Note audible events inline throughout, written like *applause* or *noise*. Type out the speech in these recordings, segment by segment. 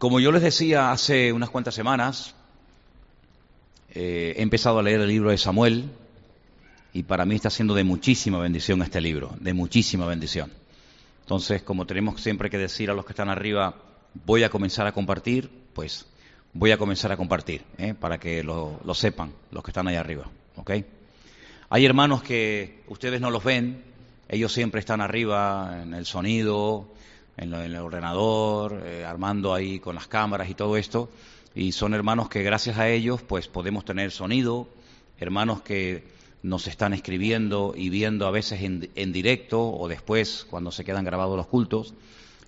Como yo les decía hace unas cuantas semanas, eh, he empezado a leer el libro de Samuel y para mí está siendo de muchísima bendición este libro, de muchísima bendición. Entonces, como tenemos siempre que decir a los que están arriba, voy a comenzar a compartir, pues voy a comenzar a compartir, ¿eh? para que lo, sepan los que están ahí arriba. ¿ok? Hay hermanos que ustedes no los ven, ellos siempre están arriba en el sonido, en, el ordenador, eh, armando ahí con las cámaras y todo esto, y son hermanos que gracias a ellos pues podemos tener sonido, hermanos que nos están escribiendo y viendo a veces en, directo o después cuando se quedan grabados los cultos.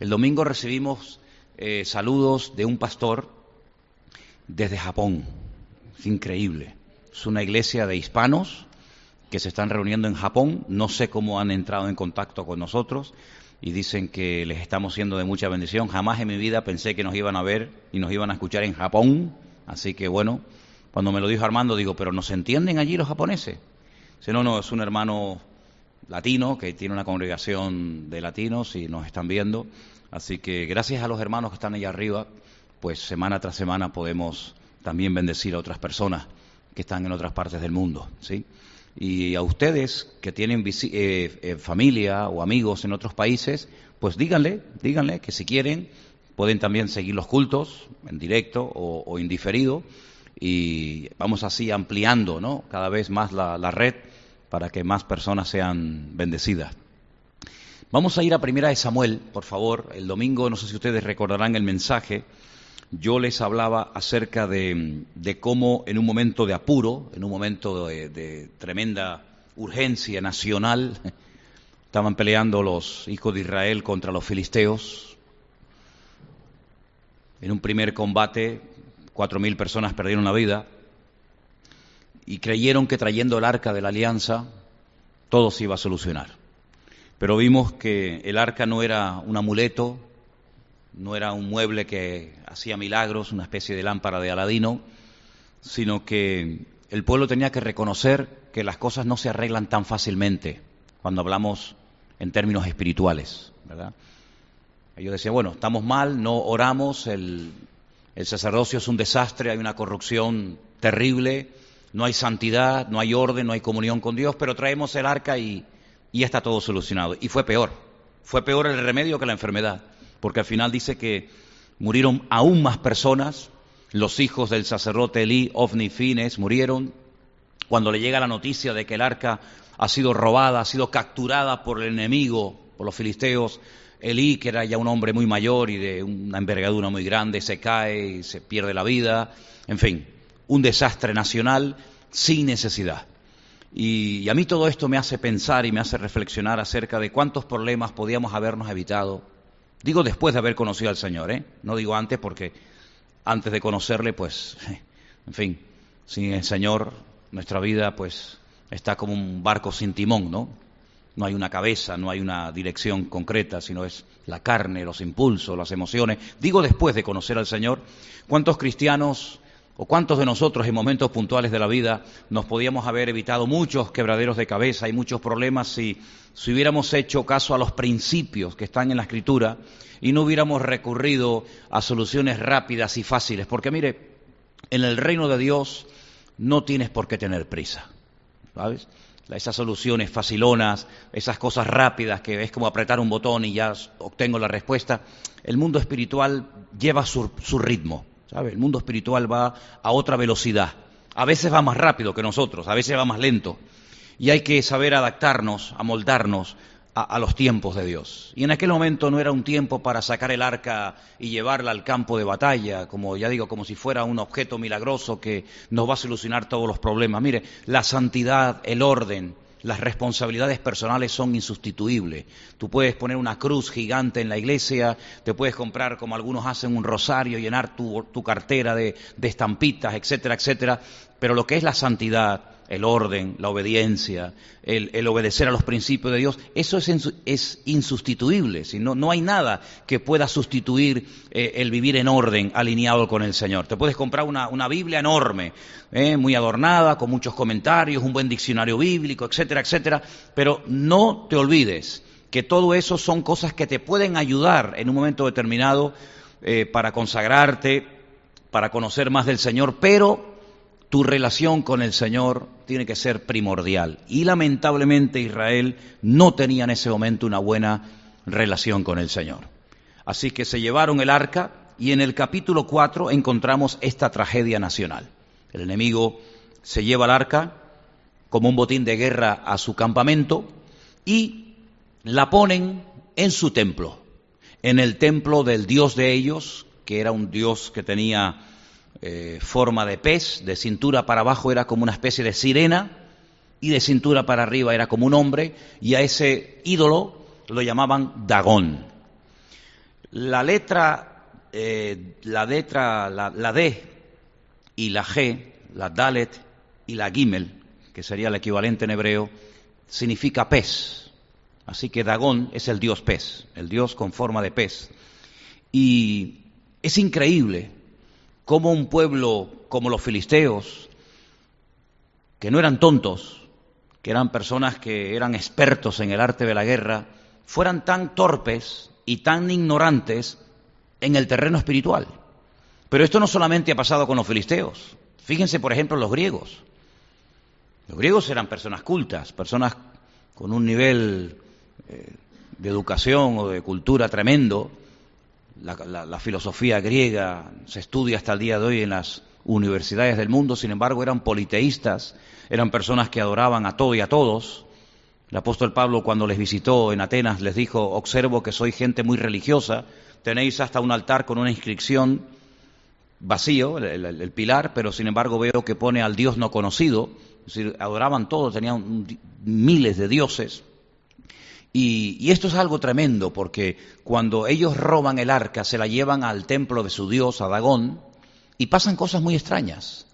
El domingo recibimos eh, saludos de un pastor desde Japón. Es increíble. Es una iglesia de hispanos que se están reuniendo en Japón. No sé cómo han entrado en contacto con nosotros y dicen que les estamos siendo de mucha bendición. Jamás en mi vida pensé que nos iban a ver y nos iban a escuchar en Japón. Así que bueno, cuando me lo dijo Armando, digo, pero ¿nos entienden allí los japoneses? Si no, no, es un hermano latino que tiene una congregación de latinos y nos están viendo. Así que gracias a los hermanos que están allá arriba, pues semana tras semana podemos también bendecir a otras personas que están en otras partes del mundo, ¿sí? Y a ustedes que tienen eh, eh, familia o amigos en otros países, pues díganle, díganle que si quieren pueden también seguir los cultos en directo o, indiferido y vamos así ampliando, ¿no? Cada vez más la red para que más personas sean bendecidas. Vamos a ir a Primera de Samuel, por favor. El domingo, no sé si ustedes recordarán el mensaje, yo les hablaba acerca de, cómo en un momento de apuro, en un momento de, tremenda urgencia nacional, *laughs* estaban peleando los hijos de Israel contra los filisteos. En un primer combate, cuatro mil personas perdieron la vida y creyeron que trayendo el arca de la alianza todo se iba a solucionar. Pero vimos que el arca no era un amuleto, no era un mueble que hacía milagros, una especie de lámpara de Aladino, sino que el pueblo tenía que reconocer que las cosas no se arreglan tan fácilmente cuando hablamos en términos espirituales, ¿verdad? Ellos decían, bueno, estamos mal, no oramos, el, sacerdocio es un desastre, hay una corrupción terrible, no hay santidad, no hay orden, no hay comunión con Dios, pero traemos el arca y, ya está todo solucionado. Y fue peor, fue peor el remedio que la enfermedad, porque al final dice que murieron aún más personas, los hijos del sacerdote Elí, Ofni y Fines, murieron cuando le llega la noticia de que el arca ha sido robada, ha sido capturada por el enemigo, por los filisteos. Elí, que era ya un hombre muy mayor y de una envergadura muy grande, se cae y se pierde la vida. En fin, un desastre nacional sin necesidad. Y, a mí todo esto me hace pensar y me hace reflexionar acerca de cuántos problemas podíamos habernos evitado. Digo después de haber conocido al Señor, ¿eh? No digo antes porque antes de conocerle, pues, *laughs* en fin, sin el Señor nuestra vida, pues, está como un barco sin timón, ¿no? No hay una cabeza, no hay una dirección concreta, sino es la carne, los impulsos, las emociones. Digo después de conocer al Señor, ¿cuántos cristianos ¿O cuántos de nosotros en momentos puntuales de la vida nos podíamos haber evitado muchos quebraderos de cabeza y muchos problemas si, si hubiéramos hecho caso a los principios que están en la Escritura y no hubiéramos recurrido a soluciones rápidas y fáciles? Porque mire, en el reino de Dios no tienes por qué tener prisa, ¿sabes? Esas soluciones facilonas, esas cosas rápidas que es como apretar un botón y ya obtengo la respuesta. El mundo espiritual lleva su, su ritmo. El mundo espiritual va a otra velocidad. A veces va más rápido que nosotros, a veces va más lento. Y hay que saber adaptarnos, amoldarnos a, a, los tiempos de Dios. Y en aquel momento no era un tiempo para sacar el arca y llevarla al campo de batalla, como ya digo, como si fuera un objeto milagroso que nos va a solucionar todos los problemas. Mire, la santidad, el orden, las responsabilidades personales son insustituibles. Tú puedes poner una cruz gigante en la iglesia, te puedes comprar, como algunos hacen, un rosario, llenar tu, cartera de, de estampitas, etcétera, etcétera, pero lo que es la santidad, el orden, la obediencia, el, obedecer a los principios de Dios, eso es, insustituible. no, hay nada que pueda sustituir eh, el vivir en orden, alineado con el Señor. Te puedes comprar una, Biblia enorme, eh, muy adornada, con muchos comentarios, un buen diccionario bíblico, etcétera, etcétera, pero no te olvides que todo eso son cosas que te pueden ayudar en un momento determinado eh, para consagrarte, para conocer más del Señor, pero tu relación con el Señor tiene que ser primordial. Y lamentablemente Israel no tenía en ese momento una buena relación con el Señor. Así que se llevaron el arca y en el capítulo 4 encontramos esta tragedia nacional. El enemigo se lleva el arca como un botín de guerra a su campamento y la ponen en su templo, en el templo del dios de ellos, que era un dios que tenía eh, forma de pez, de cintura para abajo era como una especie de sirena y de cintura para arriba era como un hombre, y a ese ídolo lo llamaban Dagón. La letra, eh, la letra, la, la, D y la G, la Dalet y la Gimel, que sería el equivalente en hebreo, significa pez. Así que Dagón es el dios pez, el dios con forma de pez. Y es increíble cómo un pueblo como los filisteos, que no eran tontos, que eran personas que eran expertos en el arte de la guerra, fueran tan torpes y tan ignorantes en el terreno espiritual. Pero esto no solamente ha pasado con los filisteos. Fíjense, por ejemplo, los griegos. Los griegos eran personas cultas, personas con un nivel eh, de educación o de cultura tremendo. La, filosofía griega se estudia hasta el día de hoy en las universidades del mundo, sin embargo eran politeístas, eran personas que adoraban a todo y a todos. El apóstol Pablo cuando les visitó en Atenas les dijo, observo que soy gente muy religiosa, tenéis hasta un altar con una inscripción vacío, el, el, pilar, pero sin embargo veo que pone al Dios no conocido, es decir, adoraban todos, tenían miles de dioses. Y, esto es algo tremendo, porque cuando ellos roban el arca, se la llevan al templo de su dios, a Dagón, y pasan cosas muy extrañas.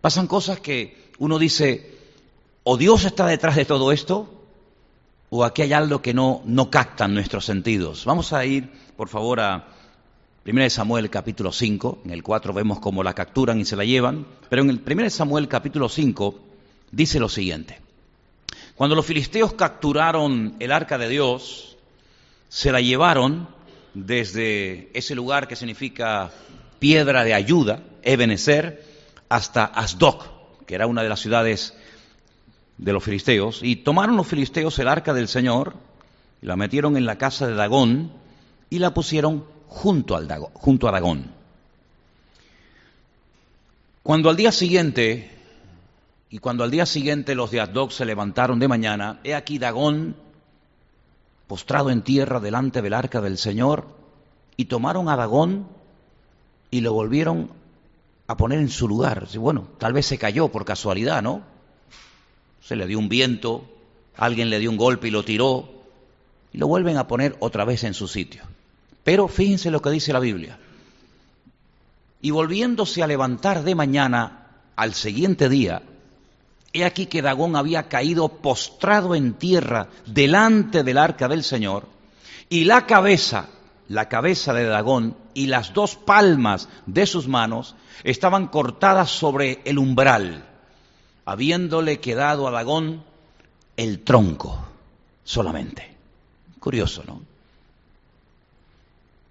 Pasan cosas que uno dice, o Dios está detrás de todo esto, o aquí hay algo que no, no captan nuestros sentidos. Vamos a ir, por favor, a 1 Samuel capítulo 5. En el 4 vemos cómo la capturan y se la llevan. Pero en el 1 Samuel capítulo 5 dice lo siguiente. Cuando los filisteos capturaron el arca de Dios, se la llevaron desde ese lugar que significa piedra de ayuda, Ebenezer, hasta Asdok, que era una de las ciudades de los filisteos, y tomaron los filisteos el arca del Señor, la metieron en la casa de Dagón y la pusieron junto, al junto a Dagón. Cuando al día siguiente, y cuando al día siguiente los de Asdok se levantaron de mañana, he aquí Dagón postrado en tierra delante del arca del Señor, y tomaron a Dagón y lo volvieron a poner en su lugar. Bueno, tal vez se cayó por casualidad, ¿no? Se le dio un viento, alguien le dio un golpe y lo tiró, y lo vuelven a poner otra vez en su sitio. Pero fíjense lo que dice la Biblia. Y volviéndose a levantar de mañana al siguiente día, he aquí que Dagón había caído postrado en tierra delante del arca del Señor, y la cabeza, la cabeza de Dagón y las dos palmas de sus manos estaban cortadas sobre el umbral, habiéndole quedado a Dagón el tronco solamente. Curioso, ¿no?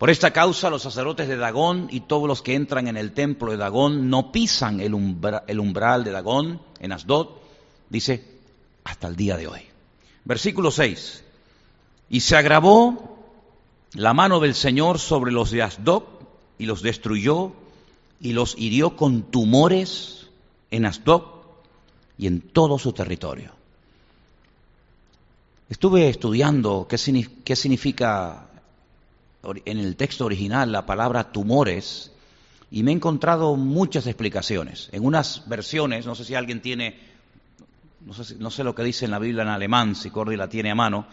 Por esta causa los sacerdotes de Dagón y todos los que entran en el templo de Dagón no pisan el, umbra, el umbral de Dagón en Asdod, dice, hasta el día de hoy. Versículo 6. Y se agravó la mano del Señor sobre los de Asdod y los destruyó y los hirió con tumores en Asdod y en todo su territorio. Estuve estudiando qué significa en el texto original la palabra tumores y me he encontrado muchas explicaciones. En unas versiones, no sé si alguien tiene, no sé, lo que dice en la Biblia en alemán, si Cordy la tiene a mano,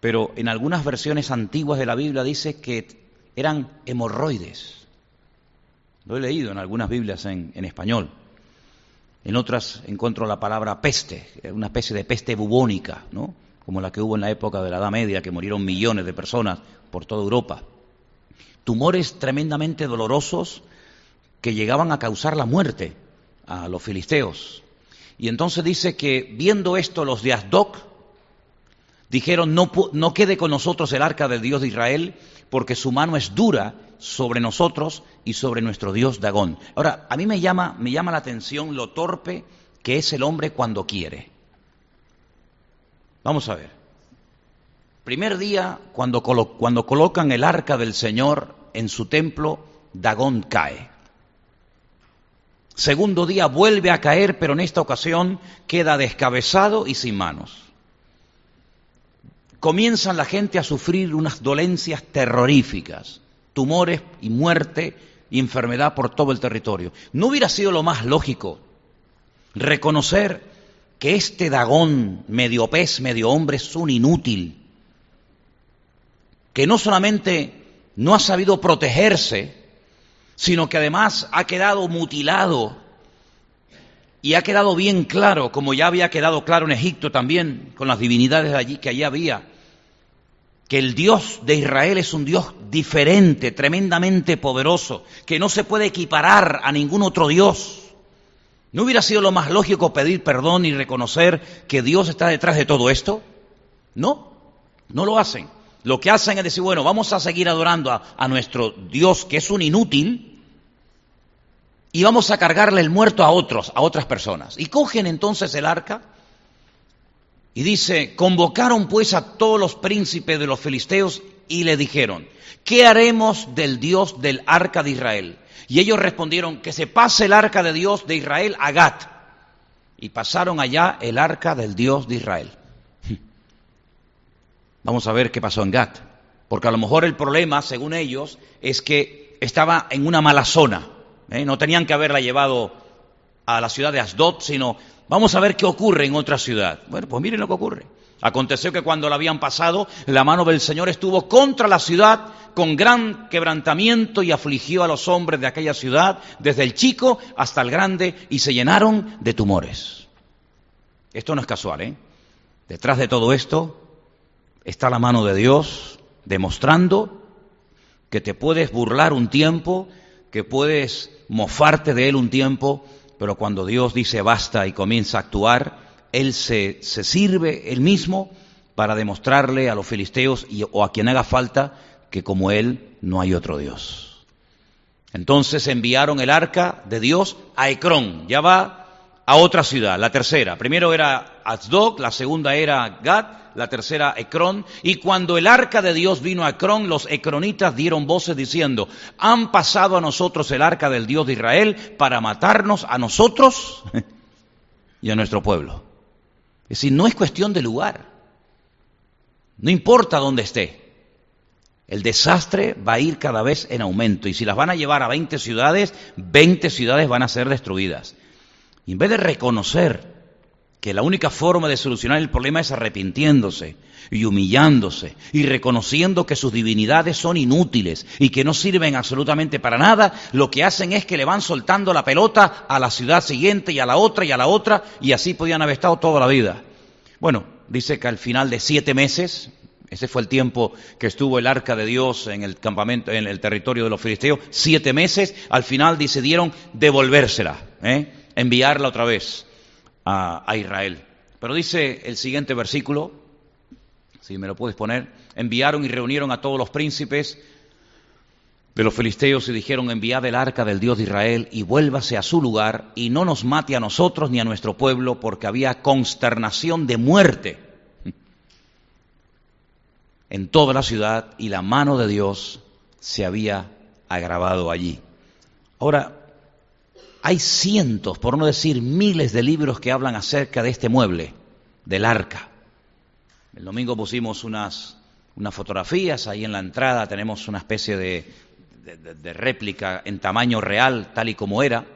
pero en algunas versiones antiguas de la Biblia dice que eran hemorroides. Lo he leído en algunas Biblias en, en español. En otras encuentro la palabra peste, una especie de peste bubónica, ¿no? como la que hubo en la época de la Edad Media, que murieron millones de personas por toda Europa. Tumores tremendamente dolorosos que llegaban a causar la muerte a los filisteos. Y entonces dice que viendo esto los de Asdoc dijeron, no, no quede con nosotros el arca del Dios de Israel, porque su mano es dura sobre nosotros y sobre nuestro Dios Dagón. Ahora, a mí me llama, me llama la atención lo torpe que es el hombre cuando quiere. Vamos a ver. Primer día, cuando, colocan el arca del Señor en su templo, Dagón cae. Segundo día vuelve a caer, pero en esta ocasión queda descabezado y sin manos. Comienzan la gente a sufrir unas dolencias terroríficas, tumores y muerte y enfermedad por todo el territorio. ¿No hubiera sido lo más lógico reconocer que este Dagón, medio pez, medio hombre, es un inútil? Que no solamente no ha sabido protegerse, sino que además ha quedado mutilado y ha quedado bien claro, como ya había quedado claro en Egipto también, con las divinidades allí que allí había, que el Dios de Israel es un Dios diferente, tremendamente poderoso, que no se puede equiparar a ningún otro Dios. ¿No hubiera sido lo más lógico pedir perdón y reconocer que Dios está detrás de todo esto? No, no lo hacen. Lo que hacen es decir, bueno, vamos a seguir adorando a, nuestro Dios que es un inútil y vamos a cargarle el muerto a otros, a otras personas. Y cogen entonces el arca y dice, convocaron pues a todos los príncipes de los filisteos y le dijeron, ¿qué haremos del Dios del arca de Israel? Y ellos respondieron, que se pase el arca de Dios de Israel a Gat. Y pasaron allá el arca del Dios de Israel. Vamos a ver qué pasó en Gat. Porque a lo mejor el problema, según ellos, es que estaba en una mala zona. ¿eh? No tenían que haberla llevado a la ciudad de Asdod, sino vamos a ver qué ocurre en otra ciudad. Bueno, pues miren lo que ocurre. Aconteció que cuando la habían pasado, la mano del Señor estuvo contra la ciudad con gran quebrantamiento y afligió a los hombres de aquella ciudad, desde el chico hasta el grande, y se llenaron de tumores. Esto no es casual, ¿eh? Detrás de todo esto está la mano de Dios demostrando que te puedes burlar un tiempo, que puedes mofarte de Él un tiempo, pero cuando Dios dice basta y comienza a actuar, Él se, se sirve Él mismo para demostrarle a los filisteos y, o a quien haga falta que como Él no hay otro Dios. Entonces enviaron el arca de Dios a Ecrón, ya va a otra ciudad, la tercera. Primero era Asdod, la segunda era Gad, la tercera Ecrón. Y cuando el arca de Dios vino a Ecrón, los ecronitas dieron voces diciendo, han pasado a nosotros el arca del Dios de Israel para matarnos a nosotros y a nuestro pueblo. Es decir, no es cuestión de lugar. No importa dónde esté. El desastre va a ir cada vez en aumento y si las van a llevar a 20 ciudades, 20 ciudades van a ser destruidas. Y en vez de reconocer que la única forma de solucionar el problema es arrepintiéndose y humillándose y reconociendo que sus divinidades son inútiles y que no sirven absolutamente para nada, lo que hacen es que le van soltando la pelota a la ciudad siguiente y a la otra y a la otra y así podían haber estado toda la vida. Bueno, dice que al final de siete meses, ese fue el tiempo que estuvo el arca de Dios en el campamento, en el territorio de los filisteos, siete meses, al final decidieron devolvérsela. ¿eh? Enviarla otra vez a, Israel. Pero dice el siguiente versículo, si me lo puedes poner, enviaron y reunieron a todos los príncipes de los filisteos y dijeron, enviad el arca del Dios de Israel y vuélvase a su lugar y no nos mate a nosotros ni a nuestro pueblo porque había consternación de muerte en toda la ciudad y la mano de Dios se había agravado allí. Ahora, hay cientos, por no decir miles de libros que hablan acerca de este mueble, del arca. El domingo pusimos unas, unas fotografías, ahí en la entrada tenemos una especie de, de, réplica en tamaño real, tal y como era.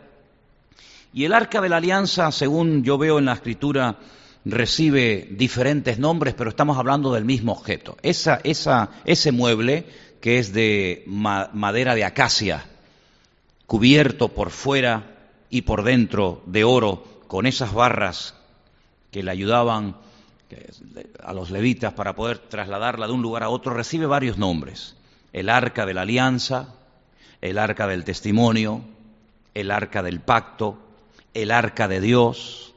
Y el arca de la alianza, según yo veo en la escritura, recibe diferentes nombres, pero estamos hablando del mismo objeto. Esa, esa, ese mueble, que es de madera de acacia, cubierto por fuera y por dentro de oro con esas barras que le ayudaban a los levitas para poder trasladarla de un lugar a otro, recibe varios nombres. El arca de la alianza, el arca del testimonio, el arca del pacto, el arca de Dios.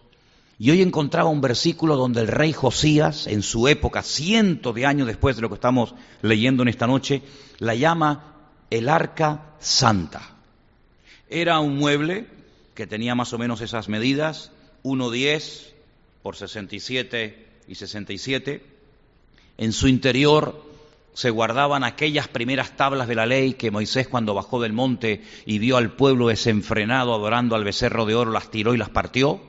Y hoy encontraba un versículo donde el rey Josías, en su época, cientos de años después de lo que estamos leyendo en esta noche, la llama el arca santa. Era un mueble que tenía más o menos esas medidas, 1,10 por 67 y 67. En su interior se guardaban aquellas primeras tablas de la ley que Moisés cuando bajó del monte y vio al pueblo desenfrenado adorando al becerro de oro, las tiró y las partió,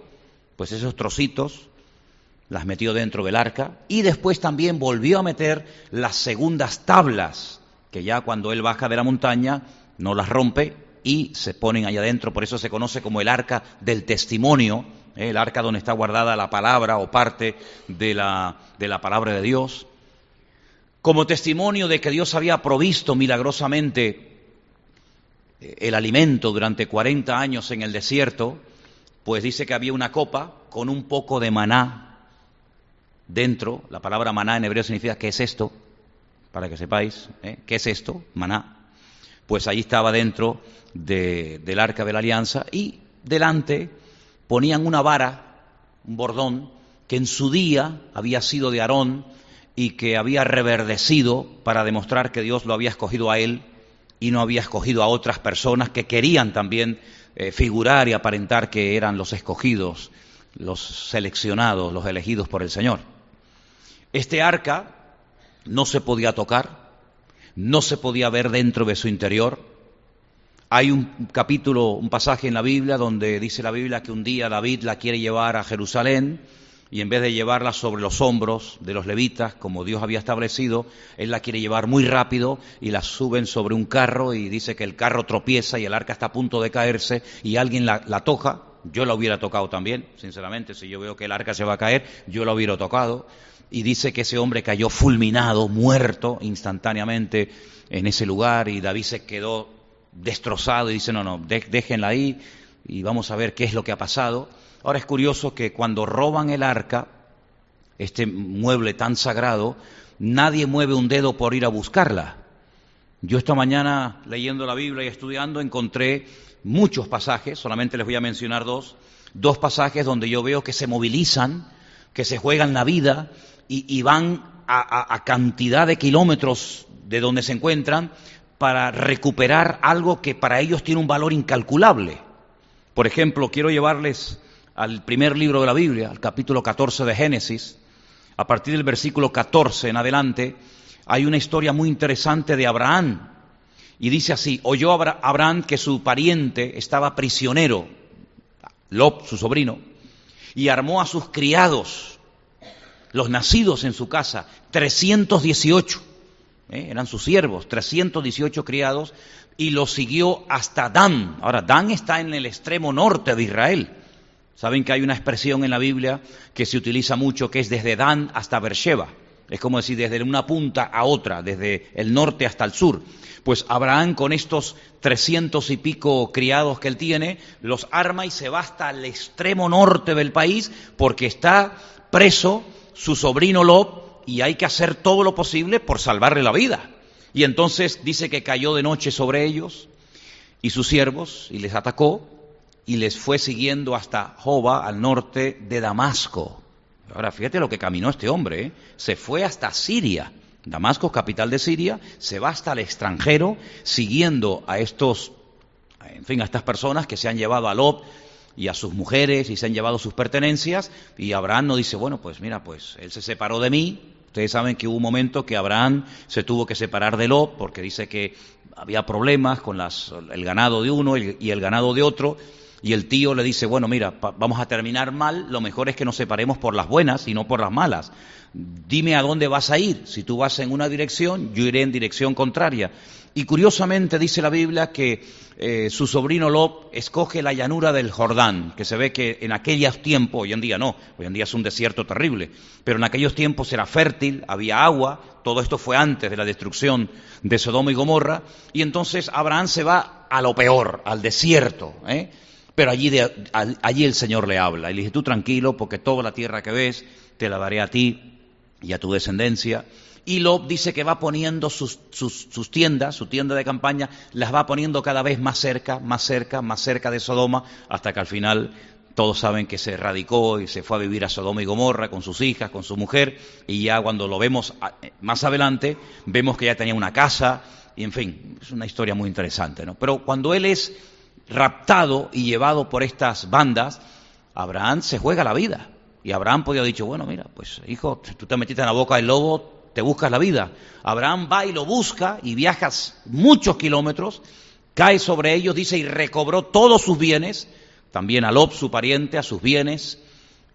pues esos trocitos las metió dentro del arca y después también volvió a meter las segundas tablas, que ya cuando él baja de la montaña no las rompe y se ponen allá adentro, por eso se conoce como el arca del testimonio, ¿eh? el arca donde está guardada la palabra o parte de la, de la palabra de Dios como testimonio de que Dios había provisto milagrosamente eh, el alimento durante 40 años en el desierto, pues dice que había una copa con un poco de maná dentro. La palabra maná en hebreo significa ¿qué es esto? Para que sepáis, ¿eh? ¿qué es esto? Maná. Pues ahí estaba dentro del arca de la alianza y delante ponían una vara, un bordón, que en su día había sido de Aarón y que había reverdecido para demostrar que Dios lo había escogido a él y no había escogido a otras personas que querían también eh, figurar y aparentar que eran los escogidos, los seleccionados, los elegidos por el Señor. Este arca no se podía tocar, no se podía ver dentro de su interior. Hay un capítulo, un pasaje en la Biblia donde dice la Biblia que un día David la quiere llevar a Jerusalén y en vez de llevarla sobre los hombros de los levitas, como Dios había establecido, Él la quiere llevar muy rápido y la suben sobre un carro y dice que el carro tropieza y el arca está a punto de caerse y alguien la, toca. Yo la hubiera tocado también, sinceramente, si yo veo que el arca se va a caer, yo la hubiera tocado. Y dice que ese hombre cayó fulminado, muerto instantáneamente en ese lugar y David se quedó destrozado y dice, no, no, déjenla ahí y vamos a ver qué es lo que ha pasado. Ahora es curioso que cuando roban el arca, este mueble tan sagrado, nadie mueve un dedo por ir a buscarla. Yo esta mañana leyendo la Biblia y estudiando encontré muchos pasajes, solamente les voy a mencionar dos, dos pasajes donde yo veo que se movilizan, que se juegan la vida y, van a cantidad de kilómetros de donde se encuentran para recuperar algo que para ellos tiene un valor incalculable. Por ejemplo, quiero llevarles al primer libro de la Biblia, al capítulo 14 de Génesis, a partir del versículo 14 en adelante, hay una historia muy interesante de Abraham. Y dice así, oyó Abraham que su pariente estaba prisionero, Lob, su sobrino, y armó a sus criados, los nacidos en su casa, 318, ¿eh? eran sus siervos, 318 criados, y los siguió hasta Dan. Ahora, Dan está en el extremo norte de Israel. Saben que hay una expresión en la Biblia que se utiliza mucho que es desde Dan hasta Beersheba. Es como decir desde una punta a otra, desde el norte hasta el sur. Pues Abraham con estos trescientos y pico criados que él tiene, los arma y se va hasta el extremo norte del país porque está preso su sobrino Lot y hay que hacer todo lo posible por salvarle la vida. Y entonces dice que cayó de noche sobre ellos y sus siervos y les atacó y les fue siguiendo hasta Joba, al norte de Damasco. Ahora, fíjate lo que caminó este hombre, ¿eh? se fue hasta Siria. Damasco, capital de Siria, se va hasta el extranjero siguiendo a estos, en fin, a estas personas que se han llevado a Lot y a sus mujeres y se han llevado sus pertenencias y Abraham no dice, bueno, pues mira, pues él se separó de mí. Ustedes saben que hubo un momento que Abraham se tuvo que separar de Lot porque dice que había problemas con las, el ganado de uno y el ganado de otro y el tío le dice, bueno, mira, vamos a terminar mal, lo mejor es que nos separemos por las buenas y no por las malas. Dime a dónde vas a ir. Si tú vas en una dirección, yo iré en dirección contraria. Y curiosamente dice la Biblia que eh, su sobrino Lot escoge la llanura del Jordán, que se ve que en aquellos tiempos, hoy en día no, hoy en día es un desierto terrible, pero en aquellos tiempos era fértil, había agua, todo esto fue antes de la destrucción de Sodoma y Gomorra, y entonces Abraham se va a lo peor, al desierto, ¿eh? Pero allí, allí el Señor le habla y le dice, tú tranquilo, porque toda la tierra que ves te la daré a ti y a tu descendencia. Y Lob dice que va poniendo sus, sus, tiendas, su tienda de campaña, las va poniendo cada vez más cerca, más cerca, más cerca de Sodoma, hasta que al final todos saben que se radicó y se fue a vivir a Sodoma y Gomorra con sus hijas, con su mujer, y ya cuando lo vemos eh, más adelante, vemos que ya tenía una casa, y en fin, es una historia muy interesante, ¿no? Pero cuando él es raptado y llevado por estas bandas, Abraham se juega la vida. Y Abraham podía haber dicho, bueno, mira, pues hijo, tú te metiste en la boca del lobo, te buscas la vida. Abraham va y lo busca y viajas muchos kilómetros, cae sobre ellos, dice, y recobró todos sus bienes, también a Lob, su pariente, a sus bienes,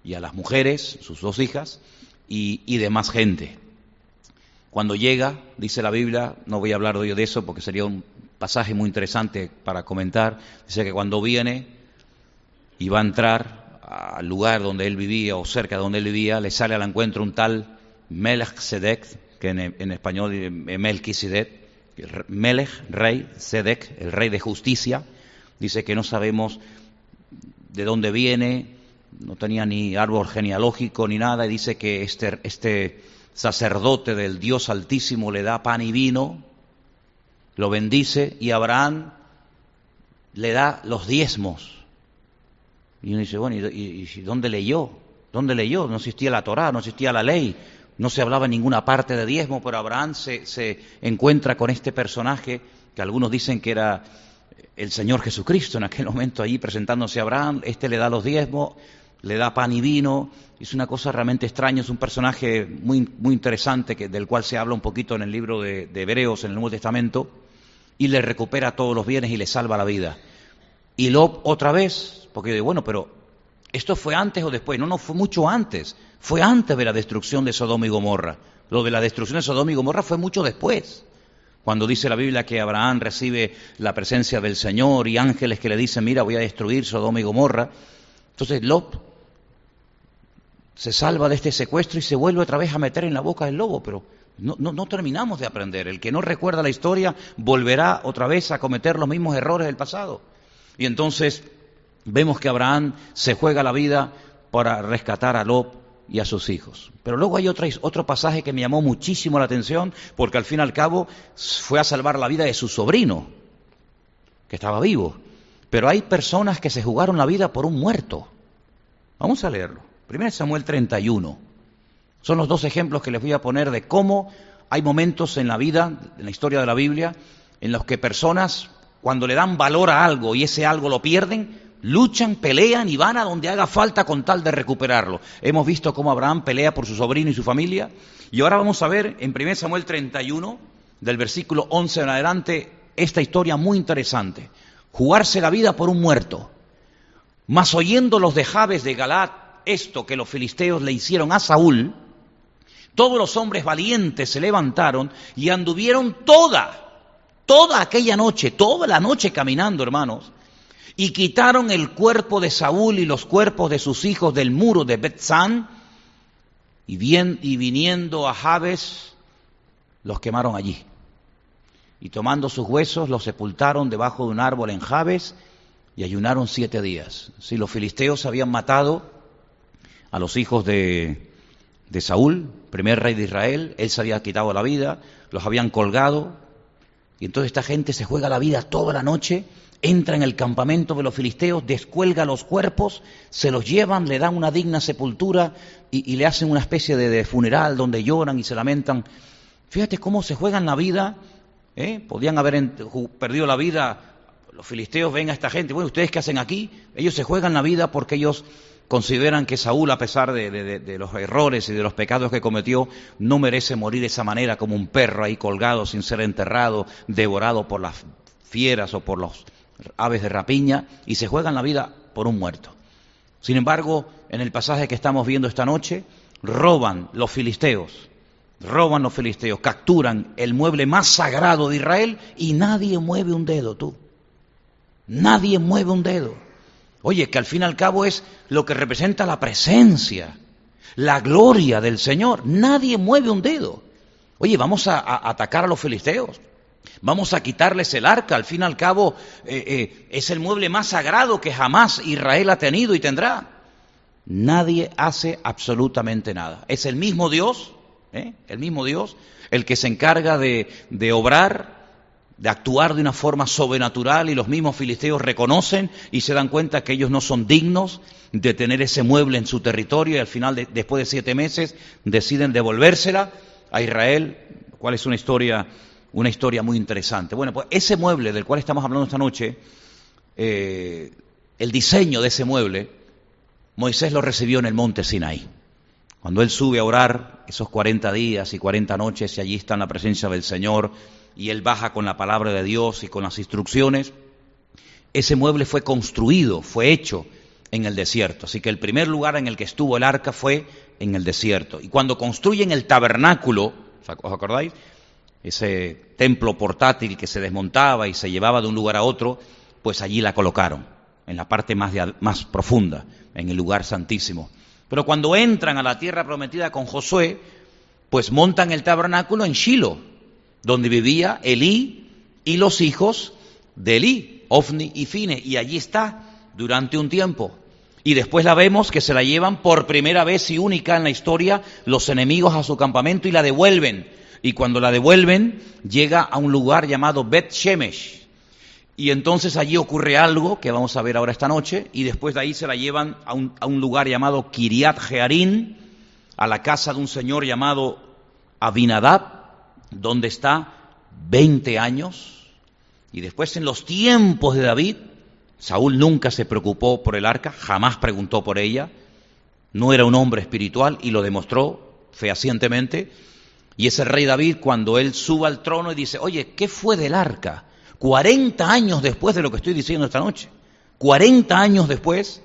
y a las mujeres, sus dos hijas, y, y demás gente. Cuando llega, dice la Biblia, no voy a hablar hoy de eso porque sería un pasaje muy interesante para comentar, dice que cuando viene y va a entrar al lugar donde él vivía o cerca de donde él vivía, le sale al encuentro un tal Melchizedek, que en, español es Melchizedek, Melech, rey, Sedek, el rey de justicia, dice que no sabemos de dónde viene, no tenía ni árbol genealógico ni nada, y dice que este, este sacerdote del Dios Altísimo le da pan y vino, lo bendice y Abraham le da los diezmos. Y uno dice, bueno, ¿y, dónde leyó? ¿Dónde leyó? No existía la Torá, no existía la ley, no se hablaba en ninguna parte de diezmo, pero Abraham se, se encuentra con este personaje que algunos dicen que era el Señor Jesucristo en aquel momento allí presentándose a Abraham, este le da los diezmos, le da pan y vino, es una cosa realmente extraña, es un personaje muy, muy interesante que, del cual se habla un poquito en el libro de, Hebreos, en el Nuevo Testamento, y le recupera todos los bienes y le salva la vida. Y lo otra vez, porque digo, bueno, pero ¿esto fue antes o después? No, no, fue mucho antes, fue antes de la destrucción de Sodoma y Gomorra. Lo de la destrucción de Sodoma y Gomorra fue mucho después. Cuando dice la Biblia que Abraham recibe la presencia del Señor y ángeles que le dicen, mira, voy a destruir Sodoma y Gomorra. Entonces Lot se salva de este secuestro y se vuelve otra vez a meter en la boca del lobo, pero no, no, terminamos de aprender. El que no recuerda la historia volverá otra vez a cometer los mismos errores del pasado. Y entonces vemos que Abraham se juega la vida para rescatar a Lot y a sus hijos. Pero luego hay otro pasaje que me llamó muchísimo la atención, porque al fin y al cabo fue a salvar la vida de su sobrino, que estaba vivo. Pero hay personas que se jugaron la vida por un muerto. Vamos a leerlo. 1 Samuel 31. Son los dos ejemplos que les voy a poner de cómo hay momentos en la vida, en la historia de la Biblia, en los que personas, cuando le dan valor a algo y ese algo lo pierden, luchan, pelean y van a donde haga falta con tal de recuperarlo. Hemos visto cómo Abraham pelea por su sobrino y su familia. Y ahora vamos a ver en 1 Samuel 31, del versículo 11 en adelante, esta historia muy interesante. Jugarse la vida por un muerto. Mas oyendo los de Jabes de Galat esto que los filisteos le hicieron a Saúl, todos los hombres valientes se levantaron y anduvieron toda, toda aquella noche, toda la noche caminando, hermanos, y quitaron el cuerpo de Saúl y los cuerpos de sus hijos del muro de Betzán, y, y viniendo a Jabes, los quemaron allí. Y tomando sus huesos, los sepultaron debajo de un árbol en Jabes, y ayunaron siete días. Si los filisteos habían matado a los hijos de, de Saúl, primer rey de Israel, él se había quitado la vida, los habían colgado, y entonces esta gente se juega la vida toda la noche, entra en el campamento de los filisteos, descuelga los cuerpos, se los llevan, le dan una digna sepultura y, le hacen una especie de, funeral donde lloran y se lamentan. Fíjate cómo se juegan la vida, ¿eh? podían haber perdido la vida, los filisteos ven a esta gente, bueno, ¿ustedes qué hacen aquí? Ellos se juegan la vida porque ellos consideran que Saúl, a pesar de, los errores y de los pecados que cometió, no merece morir de esa manera como un perro ahí colgado sin ser enterrado, devorado por las fieras o por los aves de rapiña, y se juegan la vida por un muerto. Sin embargo, en el pasaje que estamos viendo esta noche, roban los filisteos, roban los filisteos, capturan el mueble más sagrado de Israel y nadie mueve un dedo, tú. Nadie mueve un dedo. Oye, que al fin y al cabo es lo que representa la presencia, la gloria del Señor. Nadie mueve un dedo. Oye, vamos a, atacar a los filisteos. Vamos a quitarles el arca. Al fin y al cabo eh, eh, es el mueble más sagrado que jamás Israel ha tenido y tendrá. Nadie hace absolutamente nada. Es el mismo Dios, ¿eh? el mismo Dios, el que se encarga de, de obrar de actuar de una forma sobrenatural y los mismos filisteos reconocen y se dan cuenta que ellos no son dignos de tener ese mueble en su territorio y al final, después de siete meses, deciden devolvérsela a Israel, cuál es una historia una historia muy interesante. Bueno, pues ese mueble del cual estamos hablando esta noche, eh, el diseño de ese mueble, Moisés lo recibió en el monte Sinaí. Cuando él sube a orar esos 40 días y 40 noches y allí está en la presencia del Señor y él baja con la palabra de Dios y con las instrucciones, ese mueble fue construido, fue hecho en el desierto. Así que el primer lugar en el que estuvo el arca fue en el desierto. Y cuando construyen el tabernáculo, ¿os acordáis? Ese templo portátil que se desmontaba y se llevaba de un lugar a otro, pues allí la colocaron, en la parte más, más profunda, en el lugar santísimo. Pero cuando entran a la tierra prometida con Josué, pues montan el tabernáculo en Shiloh, donde vivía Elí y los hijos de Elí, Ofni y Fine, y allí está durante un tiempo. Y después la vemos que se la llevan por primera vez y única en la historia los enemigos a su campamento y la devuelven. Y cuando la devuelven, llega a un lugar llamado Bet Shemesh. Y entonces allí ocurre algo que vamos a ver ahora esta noche, y después de ahí se la llevan a un, a un lugar llamado Kiriat Jearim, a la casa de un señor llamado Abinadab, donde está 20 años. Y después en los tiempos de David, Saúl nunca se preocupó por el arca, jamás preguntó por ella, no era un hombre espiritual y lo demostró fehacientemente. Y ese rey David, cuando él suba al trono y dice, oye, ¿qué fue del arca? 40 años después de lo que estoy diciendo esta noche, 40 años después,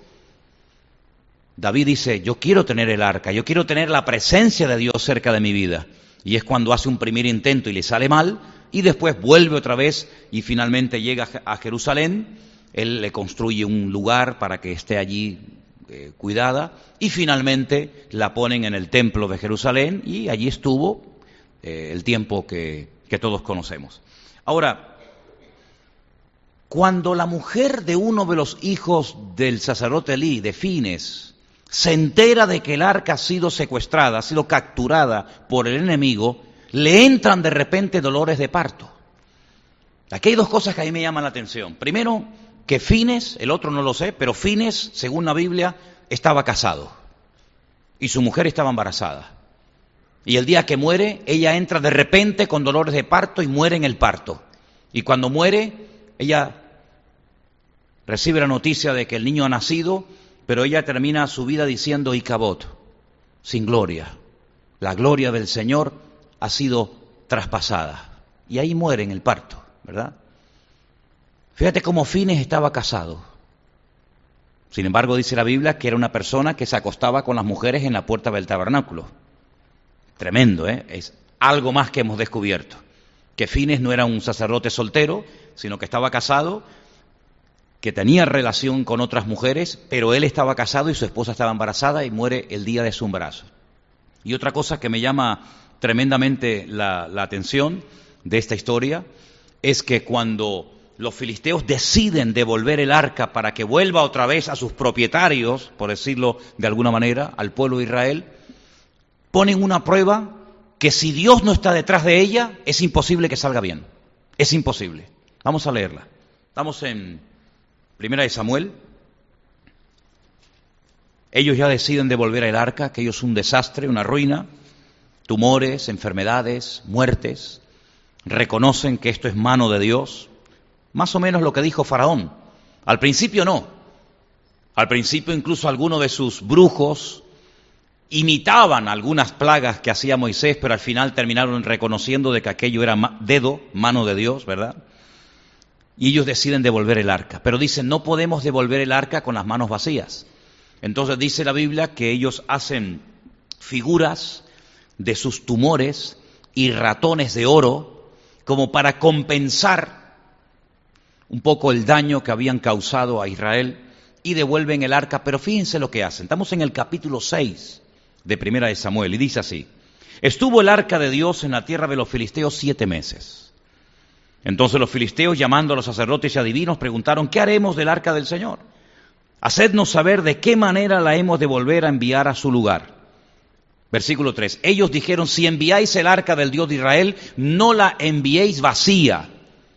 David dice, yo quiero tener el arca, yo quiero tener la presencia de Dios cerca de mi vida. Y es cuando hace un primer intento y le sale mal, y después vuelve otra vez y finalmente llega a Jerusalén. Él le construye un lugar para que esté allí eh, cuidada y finalmente la ponen en el templo de Jerusalén y allí estuvo eh, el tiempo que, que todos conocemos. Ahora, cuando la mujer de uno de los hijos del sacerdote Elí, de Fines, se entera de que el arca ha sido secuestrada, ha sido capturada por el enemigo, le entran de repente dolores de parto. Aquí hay dos cosas que a mí me llaman la atención. Primero, que Fines, el otro no lo sé, pero Fines, según la Biblia, estaba casado y su mujer estaba embarazada. Y el día que muere, ella entra de repente con dolores de parto y muere en el parto. Y cuando muere, ella recibe la noticia de que el niño ha nacido pero ella termina su vida diciendo Icabot, sin gloria. La gloria del Señor ha sido traspasada. Y ahí muere en el parto, ¿verdad? Fíjate cómo Fines estaba casado. Sin embargo, dice la Biblia que era una persona que se acostaba con las mujeres en la puerta del tabernáculo. Tremendo, ¿eh? Es algo más que hemos descubierto. Que Fines no era un sacerdote soltero, sino que estaba casado que tenía relación con otras mujeres, pero él estaba casado y su esposa estaba embarazada y muere el día de su embarazo. Y otra cosa que me llama tremendamente la, atención de esta historia es que cuando los filisteos deciden devolver el arca para que vuelva otra vez a sus propietarios, por decirlo de alguna manera, al pueblo de Israel, ponen una prueba que si Dios no está detrás de ella, es imposible que salga bien. Es imposible. Vamos a leerla. Estamos en Primera de Samuel. Ellos ya deciden devolver el arca, que ellos es un desastre, una ruina, tumores, enfermedades, muertes. Reconocen que esto es mano de Dios. Más o menos lo que dijo Faraón. Al principio no. Al principio incluso algunos de sus brujos imitaban algunas plagas que hacía Moisés, pero al final terminaron reconociendo de que aquello era dedo, mano de Dios, ¿verdad? Y ellos deciden devolver el arca. Pero dicen, no podemos devolver el arca con las manos vacías. Entonces dice la Biblia que ellos hacen figuras de sus tumores y ratones de oro como para compensar un poco el daño que habían causado a Israel y devuelven el arca. Pero fíjense lo que hacen. Estamos en el capítulo 6 de Primera de Samuel y dice así. Estuvo el arca de Dios en la tierra de los filisteos siete meses. Entonces los filisteos, llamando a los sacerdotes y adivinos, preguntaron, ¿qué haremos del arca del Señor? Hacednos saber de qué manera la hemos de volver a enviar a su lugar. Versículo 3. Ellos dijeron, si enviáis el arca del Dios de Israel, no la enviéis vacía,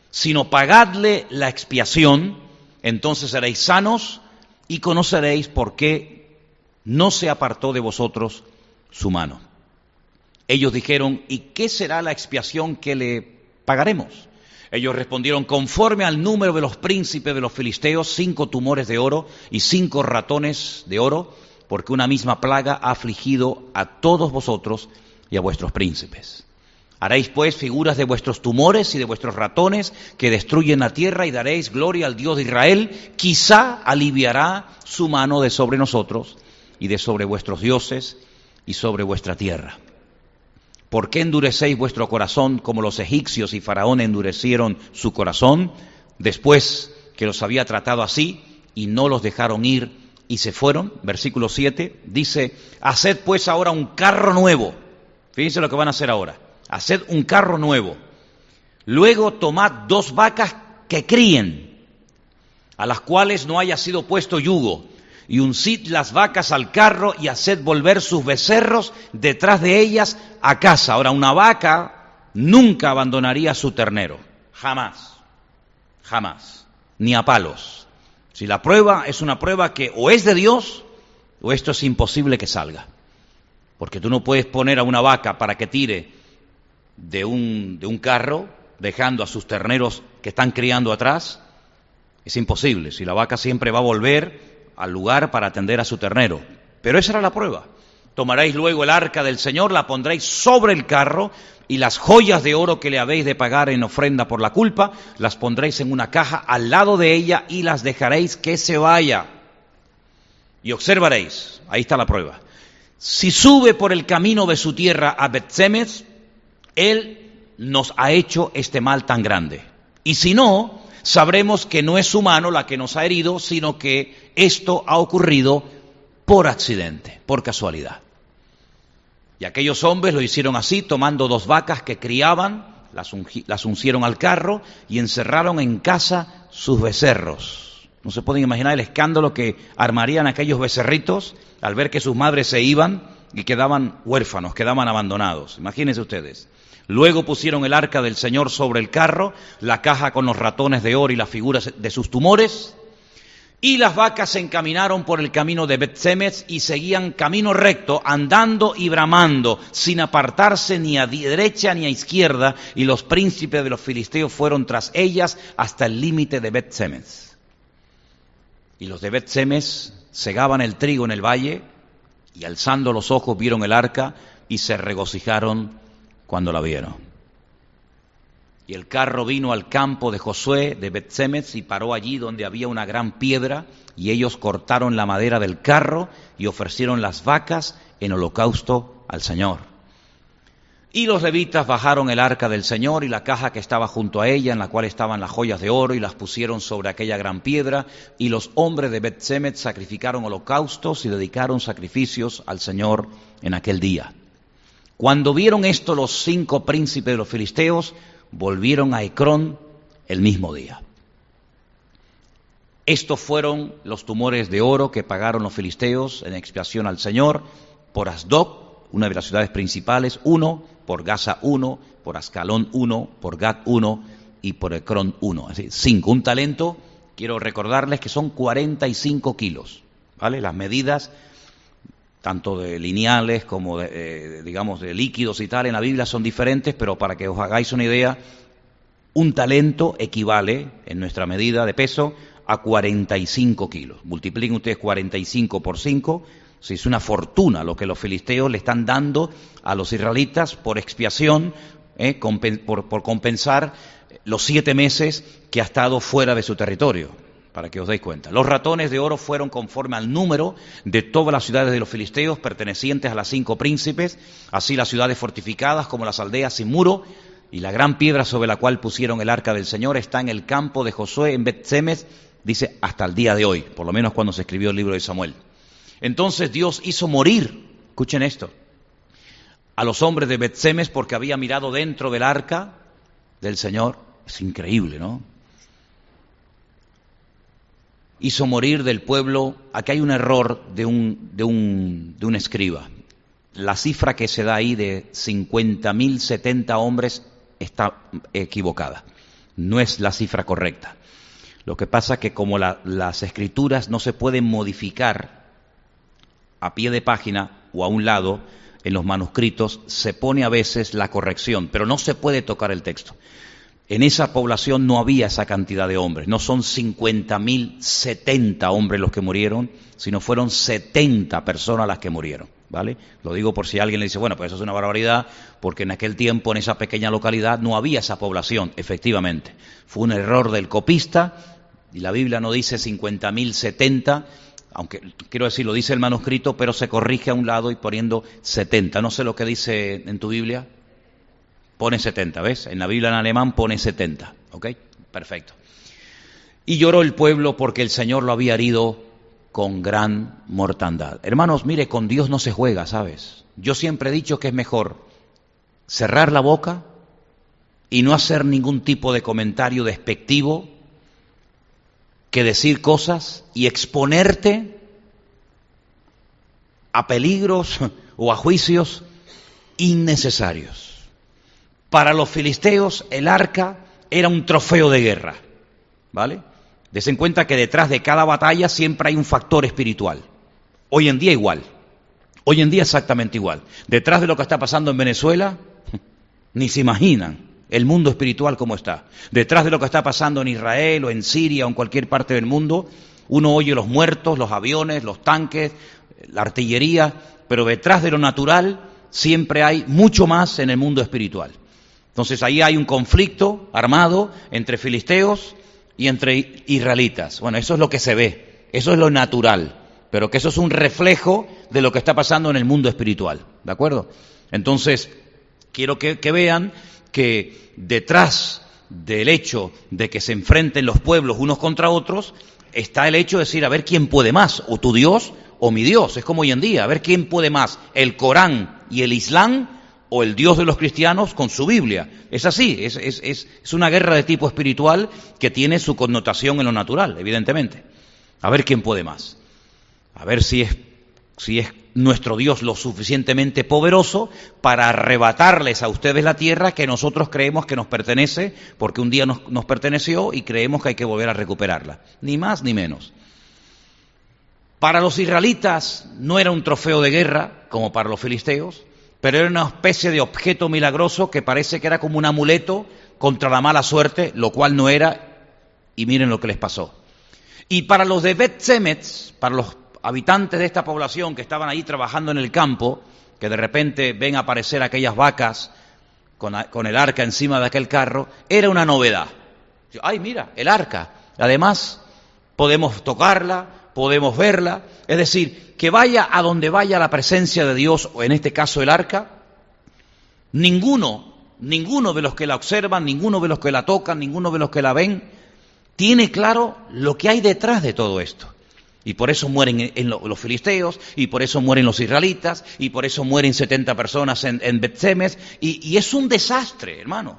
sino pagadle la expiación, entonces seréis sanos y conoceréis por qué no se apartó de vosotros su mano. Ellos dijeron, ¿y qué será la expiación que le pagaremos. Ellos respondieron, conforme al número de los príncipes de los filisteos, cinco tumores de oro y cinco ratones de oro, porque una misma plaga ha afligido a todos vosotros y a vuestros príncipes. Haréis pues figuras de vuestros tumores y de vuestros ratones que destruyen la tierra y daréis gloria al Dios de Israel. Quizá aliviará su mano de sobre nosotros y de sobre vuestros dioses y sobre vuestra tierra. ¿Por qué endurecéis vuestro corazón como los egipcios y Faraón endurecieron su corazón después que los había tratado así y no los dejaron ir y se fueron? Versículo 7 dice, haced pues ahora un carro nuevo. Fíjense lo que van a hacer ahora. Haced un carro nuevo. Luego tomad dos vacas que críen, a las cuales no haya sido puesto yugo y uncid las vacas al carro y haced volver sus becerros detrás de ellas a casa. Ahora, una vaca nunca abandonaría su ternero, jamás, jamás, ni a palos. Si la prueba es una prueba que o es de Dios o esto es imposible que salga. Porque tú no puedes poner a una vaca para que tire de un, de un carro dejando a sus terneros que están criando atrás. Es imposible. Si la vaca siempre va a volver al lugar para atender a su ternero. Pero esa era la prueba. Tomaréis luego el arca del Señor, la pondréis sobre el carro y las joyas de oro que le habéis de pagar en ofrenda por la culpa, las pondréis en una caja al lado de ella y las dejaréis que se vaya. Y observaréis, ahí está la prueba. Si sube por el camino de su tierra a Betsemes, él nos ha hecho este mal tan grande. Y si no, sabremos que no es su mano la que nos ha herido, sino que esto ha ocurrido por accidente, por casualidad. Y aquellos hombres lo hicieron así, tomando dos vacas que criaban, las, uncieron al carro y encerraron en casa sus becerros. No se pueden imaginar el escándalo que armarían aquellos becerritos al ver que sus madres se iban y quedaban huérfanos, quedaban abandonados. Imagínense ustedes. Luego pusieron el arca del Señor sobre el carro, la caja con los ratones de oro y las figuras de sus tumores, y las vacas se encaminaron por el camino de Betsemes y seguían camino recto, andando y bramando, sin apartarse ni a derecha ni a izquierda, y los príncipes de los filisteos fueron tras ellas hasta el límite de Betsemes. Y los de Betsemes segaban el trigo en el valle, y alzando los ojos vieron el arca y se regocijaron cuando la vieron. Y el carro vino al campo de Josué de Betsemes y paró allí donde había una gran piedra, y ellos cortaron la madera del carro y ofrecieron las vacas en holocausto al Señor. Y los levitas bajaron el arca del Señor y la caja que estaba junto a ella, en la cual estaban las joyas de oro, y las pusieron sobre aquella gran piedra, y los hombres de Betsemet sacrificaron holocaustos y dedicaron sacrificios al Señor en aquel día. Cuando vieron esto los cinco príncipes de los filisteos, volvieron a Ecrón el mismo día. Estos fueron los tumores de oro que pagaron los filisteos en expiación al Señor por Asdod, una de las ciudades principales, uno, por Gaza uno, por Ascalón uno, por Gat uno y por Ecrón uno. Es decir, cinco. Un talento, quiero recordarles que son 45 kilos, ¿vale? Las medidas tanto de lineales como de, eh, digamos, de líquidos y tal, en la Biblia son diferentes, pero para que os hagáis una idea, un talento equivale, en nuestra medida de peso, a 45 kilos. Multipliquen ustedes 45 por 5, si es una fortuna lo que los filisteos le están dando a los israelitas por expiación, eh, por compensar los siete meses que ha estado fuera de su territorio para que os deis cuenta. Los ratones de oro fueron conforme al número de todas las ciudades de los filisteos pertenecientes a las cinco príncipes, así las ciudades fortificadas como las aldeas sin muro, y la gran piedra sobre la cual pusieron el arca del Señor está en el campo de Josué en Bet-Semes, dice hasta el día de hoy, por lo menos cuando se escribió el libro de Samuel. Entonces Dios hizo morir, escuchen esto, a los hombres de Bet-Semes porque había mirado dentro del arca del Señor. Es increíble, ¿no? Hizo morir del pueblo, aquí hay un error de un, de un, de un escriba. La cifra que se da ahí de 50.070 hombres está equivocada. No es la cifra correcta. Lo que pasa es que como las escrituras no se pueden modificar a pie de página o a un lado, en los manuscritos se pone a veces la corrección, pero no se puede tocar el texto. En esa población no había esa cantidad de hombres, no son 50.000, 70 hombres los que murieron, sino fueron 70 personas las que murieron, ¿vale? Lo digo por si alguien le dice, bueno, pues eso es una barbaridad, porque en aquel tiempo, en esa pequeña localidad, no había esa población, efectivamente. Fue un error del copista, y la Biblia no dice 50.000, 70, aunque quiero decir, lo dice el manuscrito, pero se corrige a un lado y poniendo 70. No sé lo que dice en tu Biblia. Pone 70, ¿ves? En la Biblia en alemán pone 70, ¿ok? Perfecto. Y lloró el pueblo porque el Señor lo había herido con gran mortandad. Hermanos, mire, con Dios no se juega, ¿sabes? Yo siempre he dicho que es mejor cerrar la boca y no hacer ningún tipo de comentario despectivo que decir cosas y exponerte a peligros *laughs* o a juicios innecesarios. Para los filisteos el arca era un trofeo de guerra, ¿vale? Des en cuenta que detrás de cada batalla siempre hay un factor espiritual. Hoy en día igual. Hoy en día exactamente igual. Detrás de lo que está pasando en Venezuela, *laughs* ni se imaginan el mundo espiritual como está. Detrás de lo que está pasando en Israel o en Siria o en cualquier parte del mundo, uno oye los muertos, los aviones, los tanques, la artillería, pero detrás de lo natural siempre hay mucho más en el mundo espiritual. Entonces ahí hay un conflicto armado entre filisteos y entre israelitas. Bueno, eso es lo que se ve, eso es lo natural, pero que eso es un reflejo de lo que está pasando en el mundo espiritual. ¿De acuerdo? Entonces, quiero que, vean que detrás del hecho de que se enfrenten los pueblos unos contra otros, está el hecho de decir, a ver quién puede más, o tu Dios o mi Dios. Es como hoy en día, a ver quién puede más, el Corán y el Islam o el Dios de los cristianos con su Biblia. Es así, es, es, es, una guerra de tipo espiritual que tiene su connotación en lo natural, evidentemente. A ver quién puede más. A ver si es, si es nuestro Dios lo suficientemente poderoso para arrebatarles a ustedes la tierra que nosotros creemos que nos pertenece, porque un día nos, nos, perteneció y creemos que hay que volver a recuperarla. Ni más ni menos. Para los israelitas no era un trofeo de guerra, como para los filisteos, pero era una especie de objeto milagroso que parece que era como un amuleto contra la mala suerte, lo cual no era, y miren lo que les pasó. Y para los de Bet Semetz, para los habitantes de esta población que estaban ahí trabajando en el campo, que de repente ven aparecer aquellas vacas con, el arca encima de aquel carro, era una novedad. Ay, mira, el arca. Además, podemos tocarla, podemos verla. Es decir, que vaya a donde vaya la presencia de Dios, o en este caso el arca, ninguno, ninguno de los que la observan, ninguno de los que la tocan, ninguno de los que la ven, tiene claro lo que hay detrás de todo esto. Y por eso mueren en los filisteos, y por eso mueren los israelitas, y por eso mueren 70 personas en, en y, y, es un desastre, hermano.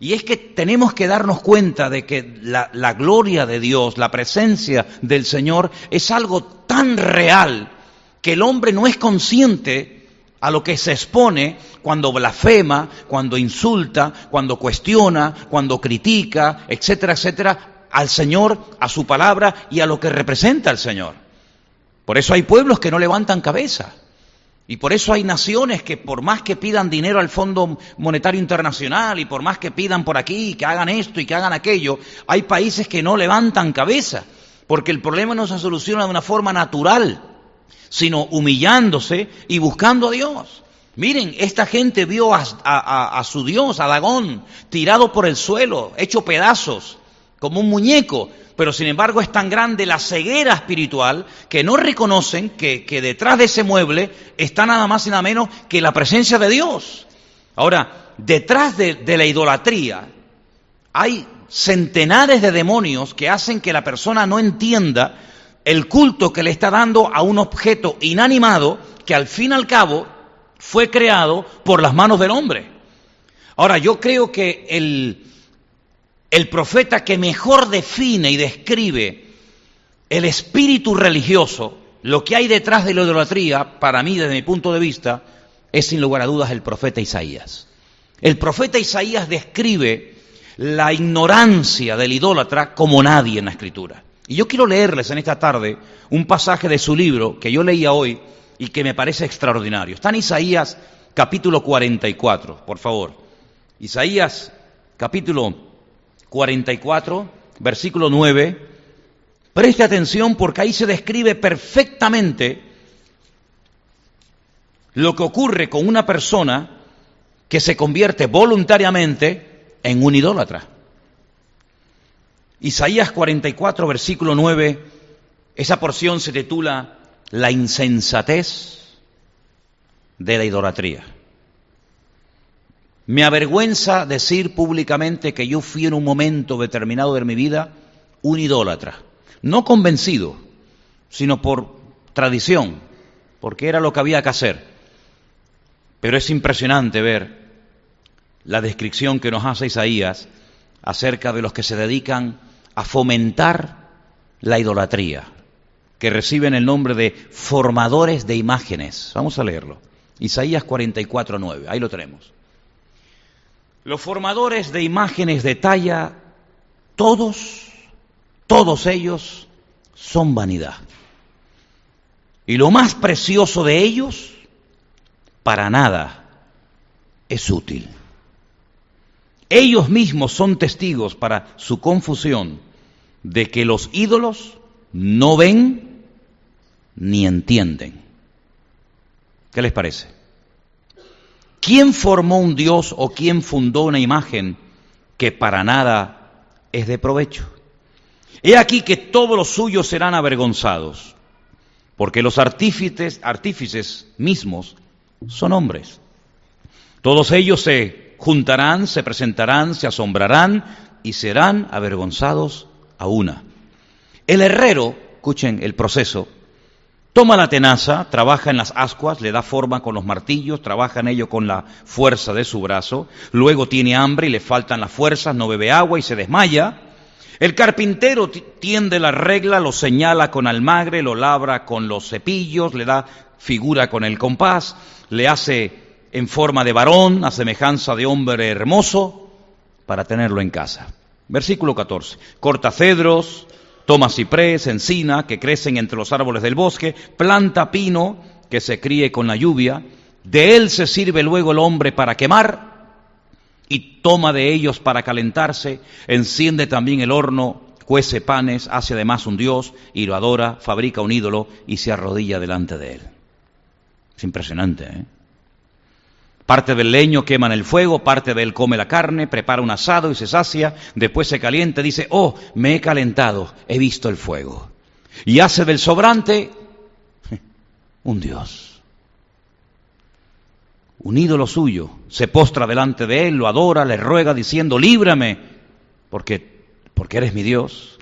Y es que tenemos que darnos cuenta de que la, gloria de Dios, la presencia del Señor, es algo tan real que el hombre no es consciente a lo que se expone cuando blasfema, cuando insulta, cuando cuestiona, cuando critica, etcétera, etcétera, al Señor, a su palabra y a lo que representa el Señor. Por eso hay pueblos que no levantan cabeza. Y por eso hay naciones que por más que pidan dinero al Fondo Monetario Internacional y por más que pidan por aquí que hagan esto y que hagan aquello, hay países que no levantan cabeza, porque el problema no se soluciona de una forma natural, sino humillándose y buscando a Dios. Miren, esta gente vio a, su Dios, a Dagón, tirado por el suelo, hecho pedazos, como un muñeco, pero sin embargo es tan grande la ceguera espiritual que no reconocen que, detrás de ese mueble está nada más y nada menos que la presencia de Dios. Ahora, detrás de, de la idolatría hay centenares de demonios que hacen que la persona no entienda el culto que le está dando a un objeto inanimado que al fin y al cabo fue creado por las manos del hombre. Ahora, yo creo que el, el profeta que mejor define y describe el espíritu religioso, lo que hay detrás de la idolatría, para mí desde mi punto de vista, es sin lugar a dudas el profeta Isaías. El profeta Isaías describe la ignorancia del idólatra como nadie en la escritura. Y yo quiero leerles en esta tarde un pasaje de su libro que yo leía hoy y que me parece extraordinario. Está en Isaías capítulo 44, por favor. Isaías capítulo 44, versículo 9, preste atención porque ahí se describe perfectamente lo que ocurre con una persona que se convierte voluntariamente en un idólatra. Isaías 44, versículo 9, esa porción se titula La insensatez de la idolatría. Me avergüenza decir públicamente que yo fui en un momento determinado de mi vida un idólatra. No convencido, sino por tradición, porque era lo que había que hacer. Pero es impresionante ver la descripción que nos hace Isaías acerca de los que se dedican a fomentar la idolatría, que reciben el nombre de formadores de imágenes. Vamos a leerlo. Isaías 44, 9, ahí lo tenemos. Los formadores de imágenes de talla, todos, todos ellos son vanidad. Y lo más precioso de ellos, para nada es útil. Ellos mismos son testigos para su confusión de que los ídolos no ven ni entienden. ¿Qué les parece? ¿Quién formó un Dios o quién fundó una imagen que para nada es de provecho? He aquí que todos los suyos serán avergonzados, porque los artífices, mismos son hombres. Todos ellos se juntarán, se presentarán, se asombrarán y serán avergonzados a una. El herrero, escuchen el proceso, toma la tenaza, trabaja en las ascuas, le da forma con los martillos, trabaja en ello con la fuerza de su brazo, luego tiene hambre y le faltan las fuerzas, no bebe agua y se desmaya. El carpintero tiende la regla, lo señala con almagre, lo labra con los cepillos, le da figura con el compás, le hace en forma de varón, a semejanza de hombre hermoso, para tenerlo en casa. Versículo 14. Corta cedros, toma ciprés, encina, que crecen entre los árboles del bosque, planta pino, que se críe con la lluvia, de él se sirve luego el hombre para quemar, y toma de ellos para calentarse, enciende también el horno, cuece panes, hace además un dios, y lo adora, fabrica un ídolo y se arrodilla delante de él. Es impresionante, ¿eh? Parte del leño quema en el fuego, parte de él come la carne, prepara un asado y se sacia, después se calienta y dice, oh, me he calentado, he visto el fuego. Y hace del sobrante *laughs* un Dios. Un ídolo suyo, se postra delante de él, lo adora, le ruega diciendo, líbrame, porque, porque eres mi Dios.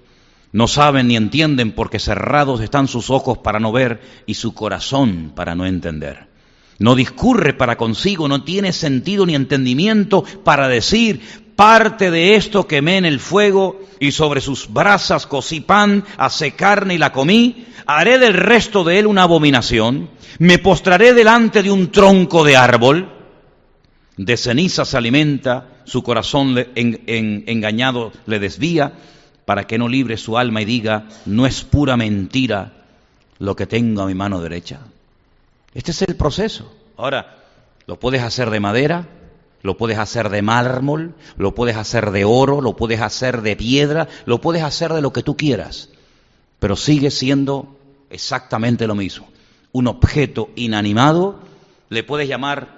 No saben ni entienden porque cerrados están sus ojos para no ver y su corazón para no entender. No discurre para consigo, no tiene sentido ni entendimiento para decir, parte de esto quemé en el fuego y sobre sus brasas cocí pan, hacé carne y la comí, haré del resto de él una abominación, me postraré delante de un tronco de árbol, de ceniza se alimenta, su corazón engañado le desvía, para que no libre su alma y diga, no es pura mentira lo que tengo a mi mano derecha. Este es el proceso. Ahora, lo puedes hacer de madera, lo puedes hacer de mármol, lo puedes hacer de oro, lo puedes hacer de piedra, lo puedes hacer de lo que tú quieras, pero sigue siendo exactamente lo mismo. Un objeto inanimado, le puedes llamar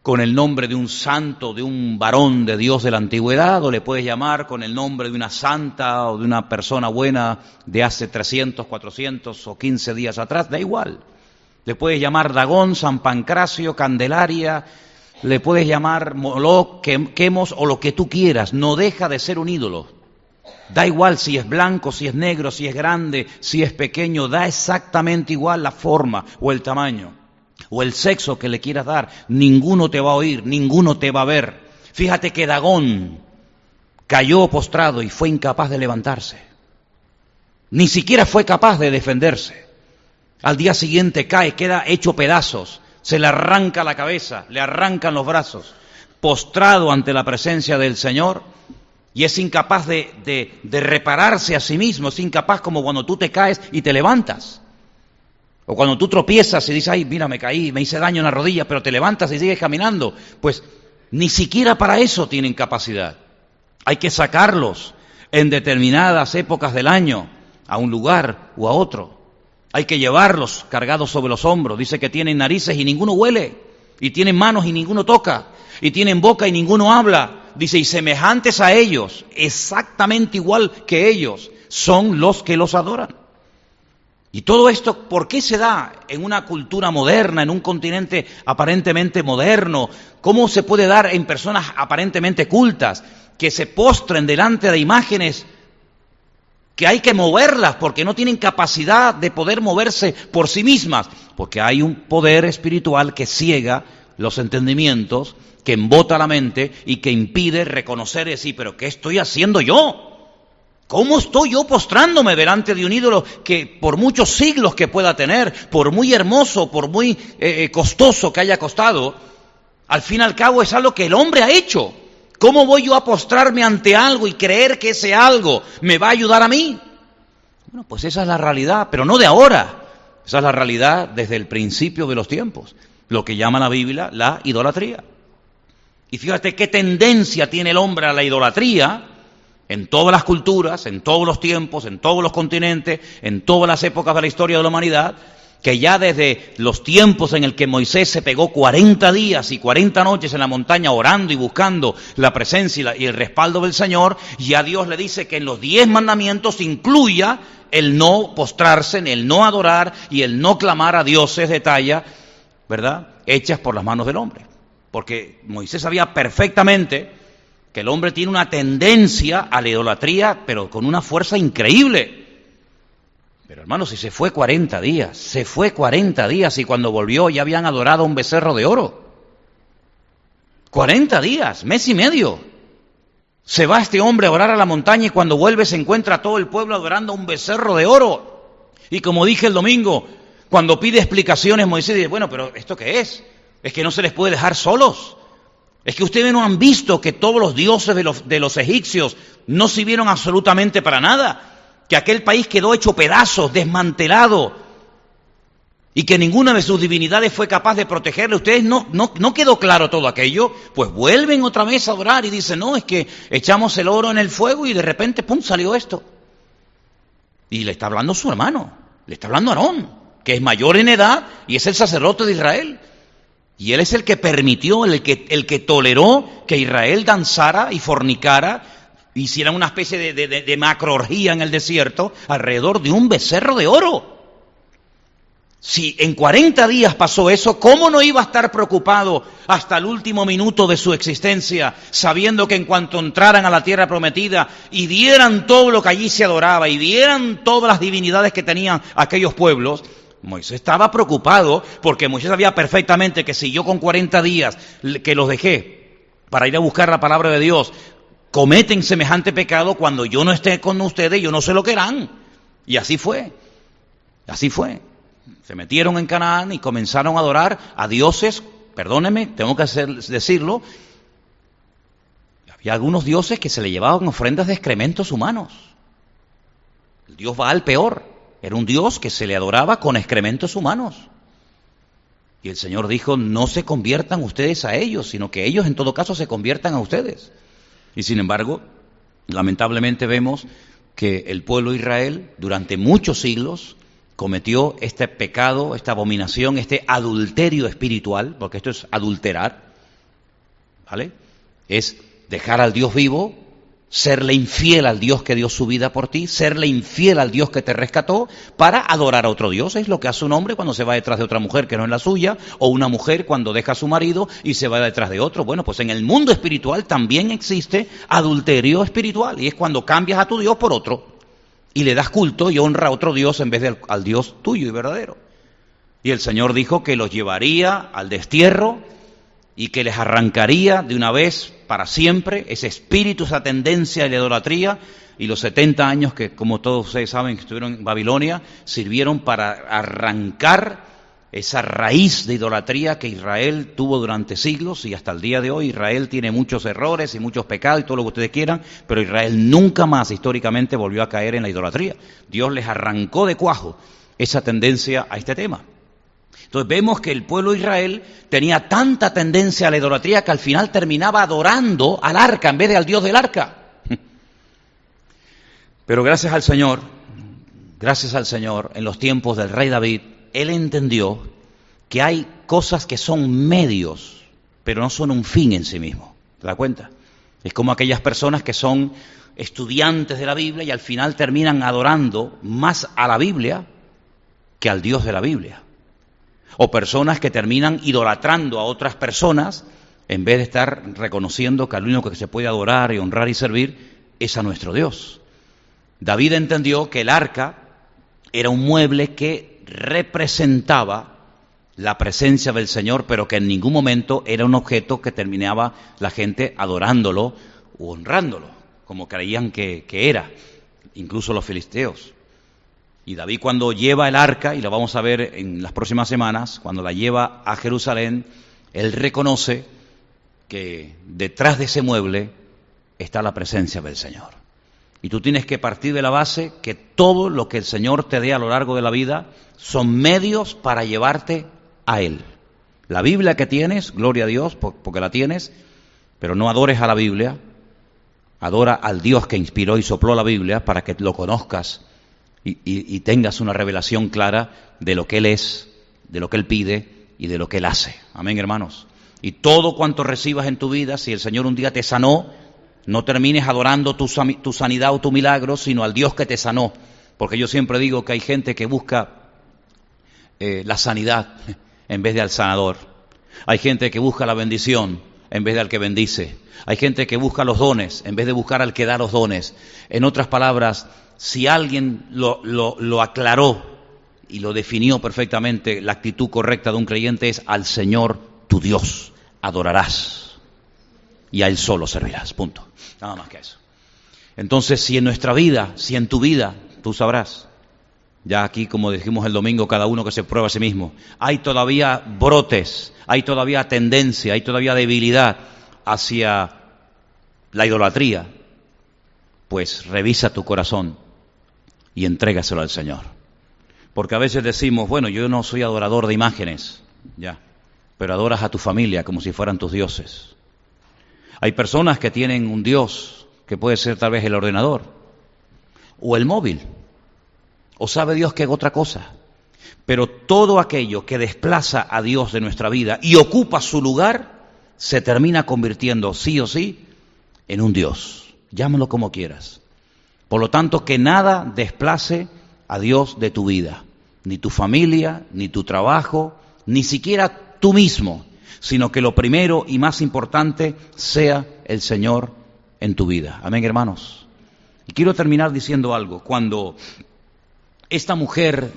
con el nombre de un santo, de un varón de Dios de la antigüedad, o le puedes llamar con el nombre de una santa o de una persona buena de hace 300, 400 o 15 días atrás, da igual. Le puedes llamar Dagón, San Pancracio, Candelaria, le puedes llamar Moloch, Quemos o lo que tú quieras. No deja de ser un ídolo. Da igual si es blanco, si es negro, si es grande, si es pequeño, da exactamente igual la forma o el tamaño o el sexo que le quieras dar. Ninguno te va a oír, ninguno te va a ver. Fíjate que Dagón cayó postrado y fue incapaz de levantarse. Ni siquiera fue capaz de defenderse. Al día siguiente cae, queda hecho pedazos, se le arranca la cabeza, le arrancan los brazos, postrado ante la presencia del Señor, y es incapaz de, repararse a sí mismo, es incapaz como cuando tú te caes y te levantas. O cuando tú tropiezas y dices, ay, mira, me caí, me hice daño en la rodilla, pero te levantas y sigues caminando. Pues ni siquiera para eso tienen capacidad. Hay que sacarlos en determinadas épocas del año a un lugar o a otro. Hay que llevarlos cargados sobre los hombros. Dice que tienen narices y ninguno huele. Y tienen manos y ninguno toca. Y tienen boca y ninguno habla. Dice, y semejantes a ellos, exactamente igual que ellos, son los que los adoran. Y todo esto, ¿por qué se da en una cultura moderna, en un continente aparentemente moderno? ¿Cómo se puede dar en personas aparentemente cultas que se postren delante de imágenes que hay que moverlas porque no tienen capacidad de poder moverse por sí mismas? Porque hay un poder espiritual que ciega los entendimientos, que embota la mente y que impide reconocer y decir, pero ¿qué estoy haciendo yo? ¿Cómo estoy yo postrándome delante de un ídolo que por muchos siglos que pueda tener, por muy hermoso, por muy eh, eh, costoso que haya costado, al fin y al cabo es algo que el hombre ha hecho? ¿Cómo voy yo a postrarme ante algo y creer que ese algo me va a ayudar a mí? Bueno, pues esa es la realidad, pero no de ahora. Esa es la realidad desde el principio de los tiempos, lo que llama la Biblia la idolatría. Y fíjate qué tendencia tiene el hombre a la idolatría, en todas las culturas, en todos los tiempos, en todos los continentes, en todas las épocas de la historia de la humanidad, que ya desde los tiempos en el que Moisés se pegó 40 días y 40 noches en la montaña orando y buscando la presencia y, el respaldo del Señor, ya Dios le dice que en los diez mandamientos incluya el no postrarse, el no adorar y el no clamar a dioses de talla, ¿verdad? Hechas por las manos del hombre. Porque Moisés sabía perfectamente que el hombre tiene una tendencia a la idolatría, pero con una fuerza increíble. Pero hermano, si se fue 40 días, se fue 40 días y cuando volvió ya habían adorado a un becerro de oro. 40 días, mes y medio. Se va este hombre a orar a la montaña y cuando vuelve se encuentra todo el pueblo adorando a un becerro de oro. Y como dije el domingo, cuando pide explicaciones, Moisés dice, bueno, pero ¿esto qué es? Es que no se les puede dejar solos. Es que ustedes no han visto que todos los dioses de los, de los egipcios no sirvieron absolutamente para nada, que aquel país quedó hecho pedazos, desmantelado, y que ninguna de sus divinidades fue capaz de protegerle. ¿Ustedes no, no, no quedó claro todo aquello? Pues vuelven otra vez a orar y dicen, no, es que echamos el oro en el fuego y de repente, ¡pum!, salió esto. Y le está hablando su hermano, le está hablando Aarón, que es mayor en edad y es el sacerdote de Israel. Y él es el que permitió, el que, el que toleró que Israel danzara y fornicara, hiciera una especie de, de, en el desierto alrededor de un becerro de oro. Si en 40 días pasó eso, ¿cómo no iba a estar preocupado hasta el último minuto de su existencia, sabiendo que en cuanto entraran a la tierra prometida y vieran todo lo que allí se adoraba y vieran todas las divinidades que tenían aquellos pueblos, Moisés estaba preocupado porque Moisés sabía perfectamente que si yo con 40 días que los dejé para ir a buscar la palabra de Dios, cometen semejante pecado, cuando yo no esté con ustedes, yo no sé lo que harán. Y así fue. Así fue. Se metieron en Canaán y comenzaron a adorar a dioses, perdóneme, tengo que decirlo, había algunos dioses que se le llevaban ofrendas de excrementos humanos. El dios Baal peor. Era un Dios que se le adoraba con excrementos humanos. Y el Señor dijo, no se conviertan ustedes a ellos, sino que ellos en todo caso se conviertan a ustedes. Y sin embargo, lamentablemente vemos que el pueblo de Israel durante muchos siglos cometió este pecado, esta abominación, este adulterio espiritual, porque esto es adulterar, ¿vale? Es dejar al Dios vivo serle infiel al Dios que dio su vida por ti, serle infiel al Dios que te rescató para adorar a otro Dios. Es lo que hace un hombre cuando se va detrás de otra mujer que no es la suya, o una mujer cuando deja a su marido y se va detrás de otro. Bueno, pues en el mundo espiritual también existe adulterio espiritual, y es cuando cambias a tu Dios por otro, y le das culto y honra a otro Dios en vez de al Dios tuyo y verdadero. Y el Señor dijo que los llevaría al destierro y que les arrancaría de una vez para siempre ese espíritu, esa tendencia a la idolatría y los 70 años que, como todos ustedes saben, estuvieron en Babilonia, sirvieron para arrancar esa raíz de idolatría que Israel tuvo durante siglos y hasta el día de hoy Israel tiene muchos errores y muchos pecados y todo lo que ustedes quieran, pero Israel nunca más históricamente volvió a caer en la idolatría. Dios les arrancó de cuajo esa tendencia a este tema. Entonces vemos que el pueblo de Israel tenía tanta tendencia a la idolatría que al final terminaba adorando al arca en vez de al Dios del arca. *laughs* Pero gracias al Señor, gracias al Señor, en los tiempos del rey David, él entendió que hay cosas que son medios, pero no son un fin en sí mismo. ¿Te das cuenta? Es como aquellas personas que son estudiantes de la Biblia y al final terminan adorando más a la Biblia que al Dios de la Biblia. O personas que terminan idolatrando a otras personas en vez de estar reconociendo que al único que se puede adorar y honrar y servir es a nuestro Dios. David entendió que el arca era un mueble que representaba la presencia del Señor, pero que en ningún momento era un objeto que terminaba la gente adorándolo o honrándolo, como creían que, que era, incluso los filisteos. Y David cuando lleva el arca, y lo vamos a ver en las próximas semanas, cuando la lleva a Jerusalén, él reconoce que detrás de ese mueble está la presencia del Señor. Y tú tienes que partir de la base que todo lo que el Señor te dé a lo largo de la vida son medios para llevarte a Él. La Biblia que tienes, gloria a Dios, porque la tienes, pero no adores a la Biblia, adora al Dios que inspiró y sopló la Biblia para que lo conozcas y, tengas una revelación clara de lo que Él es, de lo que Él pide y de lo que Él hace. Amén, hermanos. Y todo cuanto recibas en tu vida, si el Señor un día te sanó, no termines adorando tu, sanidad o tu milagro, sino al Dios que te sanó. Porque yo siempre digo que hay gente que busca eh, la sanidad en vez de al sanador. Hay gente que busca la bendición en vez de al que bendice. Hay gente que busca los dones en vez de buscar al que da los dones. En otras palabras, si alguien lo, aclaró y lo definió perfectamente, la actitud correcta de un creyente es al Señor tu Dios adorarás y a Él solo servirás. Punto. Nada más que eso. Entonces, si en nuestra vida, si en tu vida, tú sabrás, ya aquí, como dijimos el domingo, cada uno que se prueba a sí mismo, hay todavía brotes, hay todavía tendencia, hay todavía debilidad hacia la idolatría, pues revisa tu corazón y entrégaselo al Señor. Porque a veces decimos, bueno, yo no soy adorador de imágenes, ya pero adoras a tu familia como si fueran tus dioses. Hay personas que tienen un Dios que puede ser tal vez el ordenador o el móvil, o sabe Dios que es otra cosa. Pero todo aquello que desplaza a Dios de nuestra vida y ocupa su lugar, se termina convirtiendo sí o sí en un Dios. Llámalo como quieras. Por lo tanto, que nada desplace a Dios de tu vida, ni tu familia, ni tu trabajo, ni siquiera tú mismo, sino que lo primero y más importante sea el Señor en tu vida. Amén, hermanos. Y quiero terminar diciendo algo. Cuando esta mujer,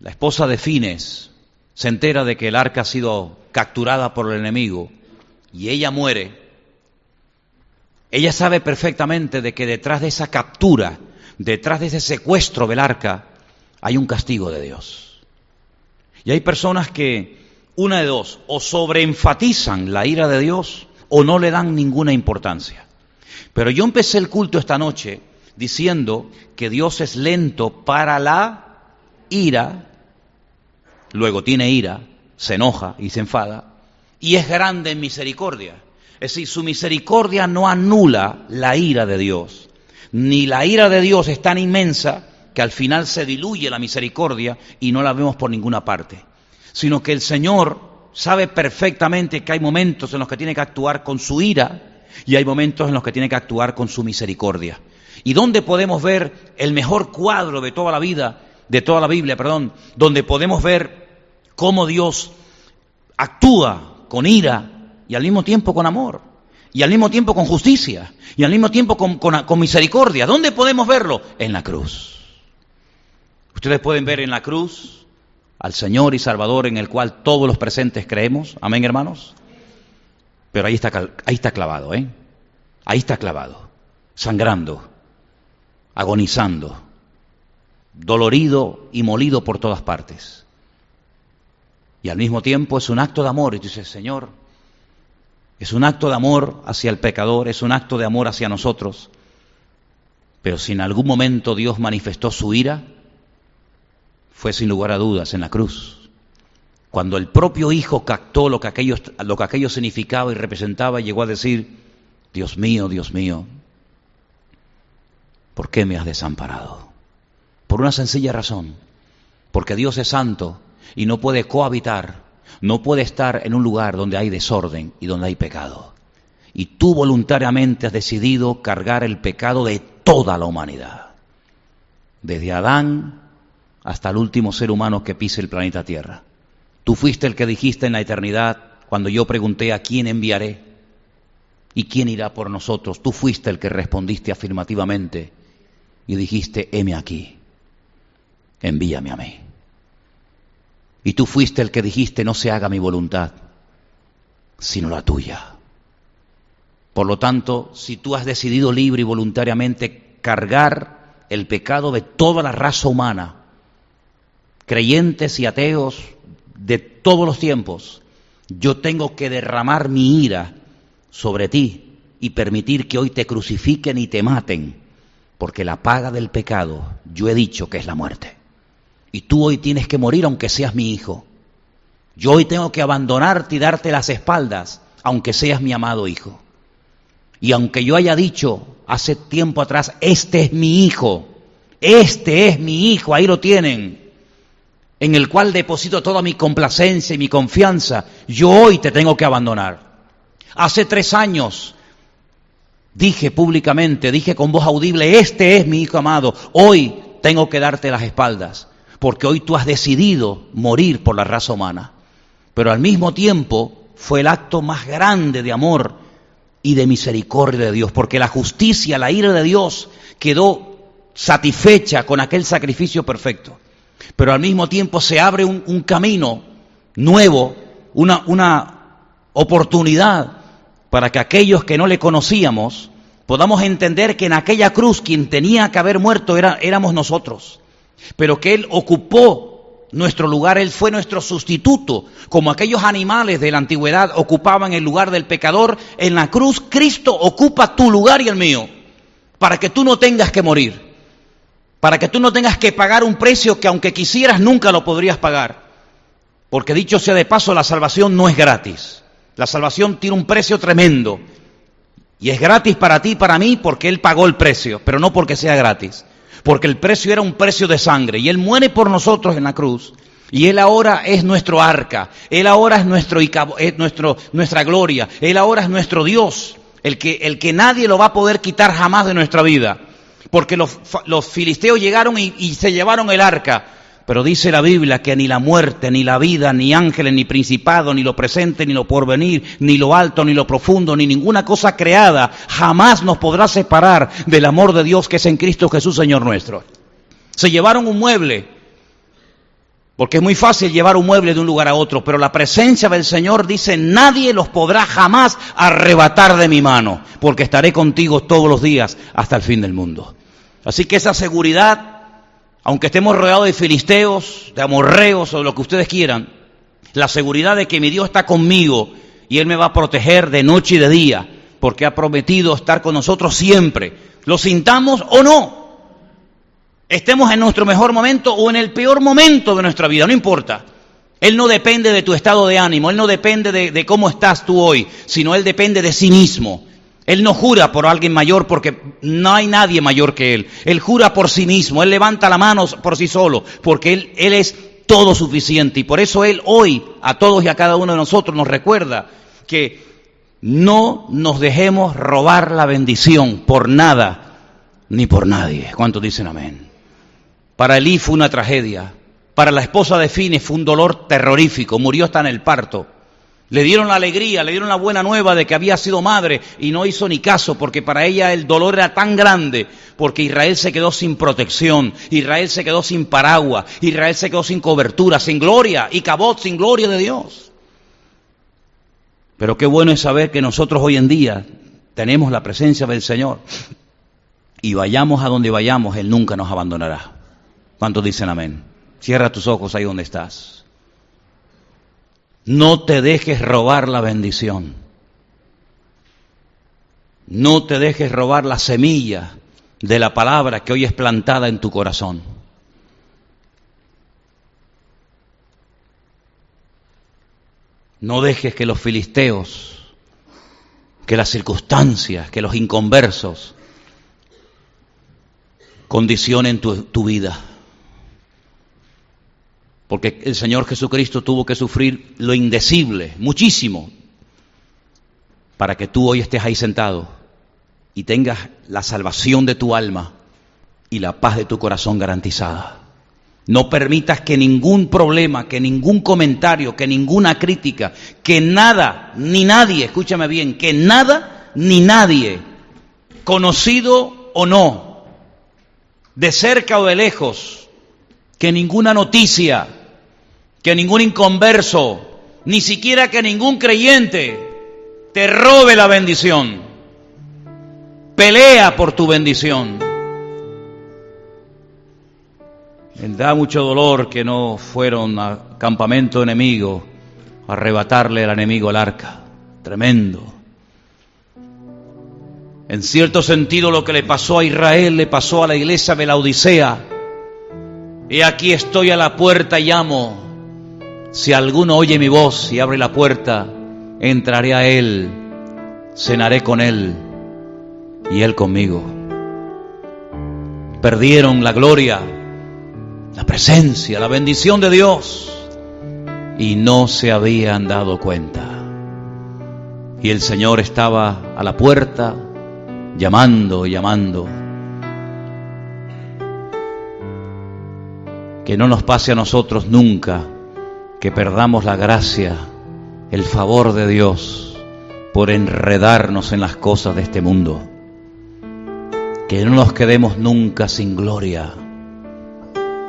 la esposa de Fines, se entera de que el arca ha sido capturada por el enemigo y ella muere, ella sabe perfectamente de que detrás de esa captura, detrás de ese secuestro del arca, hay un castigo de Dios. Y hay personas que una de dos, o sobreenfatizan la ira de Dios o no le dan ninguna importancia. Pero yo empecé el culto esta noche diciendo que Dios es lento para la ira, luego tiene ira, se enoja y se enfada, y es grande en misericordia. Es decir, su misericordia no anula la ira de Dios, ni la ira de Dios es tan inmensa que al final se diluye la misericordia y no la vemos por ninguna parte sino que el Señor sabe perfectamente que hay momentos en los que tiene que actuar con su ira y hay momentos en los que tiene que actuar con su misericordia. ¿Y dónde podemos ver el mejor cuadro de toda la vida, de toda la Biblia, perdón, donde podemos ver cómo Dios actúa con ira y al mismo tiempo con amor? Y al mismo tiempo con justicia, y al mismo tiempo con, con misericordia. ¿Dónde podemos verlo? En la cruz. Ustedes pueden ver en la cruz al Señor y Salvador en el cual todos los presentes creemos. Amén, hermanos. Pero ahí está, ahí está clavado, ¿eh? Ahí está clavado, sangrando, agonizando, dolorido y molido por todas partes. Y al mismo tiempo es un acto de amor. Y tú dices, Señor, es un acto de amor hacia el pecador, es un acto de amor hacia nosotros. Pero si en algún momento Dios manifestó su ira, fue sin lugar a dudas en la cruz. Cuando el propio Hijo captó lo que aquello, lo que aquello significaba y representaba, llegó a decir, Dios mío, Dios mío, ¿por qué me has desamparado? Por una sencilla razón, porque Dios es santo y no puede cohabitar, no puede estar en un lugar donde hay desorden y donde hay pecado. Y tú voluntariamente has decidido cargar el pecado de toda la humanidad, desde Adán hasta el último ser humano que pise el planeta Tierra. Tú fuiste el que dijiste en la eternidad, cuando yo pregunté a quién enviaré y quién irá por nosotros, tú fuiste el que respondiste afirmativamente y dijiste, heme aquí, envíame a mí. Y tú fuiste el que dijiste, no se haga mi voluntad, sino la tuya. Por lo tanto, si tú has decidido libre y voluntariamente cargar el pecado de toda la raza humana, creyentes y ateos de todos los tiempos, yo tengo que derramar mi ira sobre ti y permitir que hoy te crucifiquen y te maten, porque la paga del pecado, yo he dicho que es la muerte. Y tú hoy tienes que morir aunque seas mi hijo. Yo hoy tengo que abandonarte y darte las espaldas, aunque seas mi amado hijo. Y aunque yo haya dicho hace tiempo atrás, este es mi hijo, este es mi hijo, ahí lo tienen, en el cual deposito toda mi complacencia y mi confianza, yo hoy te tengo que abandonar. Hace tres años dije públicamente, dije con voz audible, este es mi hijo amado, hoy tengo que darte las espaldas, porque hoy tú has decidido morir por la raza humana. Pero al mismo tiempo fue el acto más grande de amor y de misericordia de Dios, porque la justicia, la ira de Dios quedó satisfecha con aquel sacrificio perfecto. Pero al mismo tiempo se abre un, camino nuevo, una, una oportunidad para que aquellos que no le conocíamos podamos entender que en aquella cruz quien tenía que haber muerto era, éramos nosotros, pero que Él ocupó nuestro lugar, Él fue nuestro sustituto, como aquellos animales de la antigüedad ocupaban el lugar del pecador, en la cruz Cristo ocupa tu lugar y el mío, para que tú no tengas que morir, para que tú no tengas que pagar un precio que aunque quisieras nunca lo podrías pagar, porque dicho sea de paso, la salvación no es gratis. La salvación tiene un precio tremendo. Y es gratis para ti y para mí porque Él pagó el precio, pero no porque sea gratis. Porque el precio era un precio de sangre. Y Él muere por nosotros en la cruz. Y Él ahora es nuestro arca. Él ahora es, nuestro, es nuestro, nuestra gloria. Él ahora es nuestro Dios. El que, el que nadie lo va a poder quitar jamás de nuestra vida. Porque los, los filisteos llegaron y, y se llevaron el arca. Pero dice la Biblia que ni la muerte, ni la vida, ni ángeles, ni principado, ni lo presente, ni lo porvenir, ni lo alto, ni lo profundo, ni ninguna cosa creada jamás nos podrá separar del amor de Dios que es en Cristo Jesús, Señor nuestro. Se llevaron un mueble, porque es muy fácil llevar un mueble de un lugar a otro, pero la presencia del Señor dice, nadie los podrá jamás arrebatar de mi mano, porque estaré contigo todos los días hasta el fin del mundo. Así que esa seguridad aunque estemos rodeados de filisteos, de amorreos o de lo que ustedes quieran, la seguridad de que mi Dios está conmigo y Él me va a proteger de noche y de día, porque ha prometido estar con nosotros siempre, lo sintamos o no, estemos en nuestro mejor momento o en el peor momento de nuestra vida, no importa. Él no depende de tu estado de ánimo, Él no depende de, de cómo estás tú hoy, sino Él depende de sí mismo. Él no jura por alguien mayor porque no hay nadie mayor que Él. Él jura por sí mismo, Él levanta la mano por sí solo, porque Él, es todo suficiente. Y por eso Él hoy a todos y a cada uno de nosotros nos recuerda que no nos dejemos robar la bendición por nada ni por nadie. ¿Cuántos dicen amén? Para Elí fue una tragedia. Para la esposa de Fines fue un dolor terrorífico. Murió hasta en el parto. Le dieron la alegría, le dieron la buena nueva de que había sido madre y no hizo ni caso porque para ella el dolor era tan grande porque Israel se quedó sin protección, Israel se quedó sin paraguas, Israel se quedó sin cobertura, sin gloria y Cabot sin gloria de Dios. Pero qué bueno es saber que nosotros hoy en día tenemos la presencia del Señor y vayamos a donde vayamos, Él nunca nos abandonará. ¿Cuántos dicen amén? Cierra tus ojos ahí donde estás. No te dejes robar la bendición. No te dejes robar la semilla de la palabra que hoy es plantada en tu corazón. No dejes que los filisteos, que las circunstancias, que los inconversos condición en tu, tu vida. Porque el Señor Jesucristo tuvo que sufrir lo indecible, muchísimo, para que tú hoy estés ahí sentado y tengas la salvación de tu alma y la paz de tu corazón garantizada. No permitas que ningún problema, que ningún comentario, que ninguna crítica, que nada, ni nadie, escúchame bien, que nada ni nadie, conocido o no, de cerca o de lejos, que ninguna noticia, que ningún inconverso, ni siquiera que ningún creyente te robe la bendición. Pelea por tu bendición. Me da mucho dolor que no fueron a campamento enemigo a arrebatarle al enemigo el arca. Tremendo. En cierto sentido lo que le pasó a Israel le pasó a la iglesia de la Odisea. Y aquí estoy a la puerta y llamo. Si alguno oye mi voz y abre la puerta, entraré a él, cenaré con él y él conmigo. Perdieron la gloria la presencia, la bendición de Dios y no se habían dado cuenta. Y el Señor estaba a la puerta llamando, llamando. Que no nos pase a nosotros nunca que perdamos la gracia, el favor de Dios por enredarnos en las cosas de este mundo. Que no nos quedemos nunca sin gloria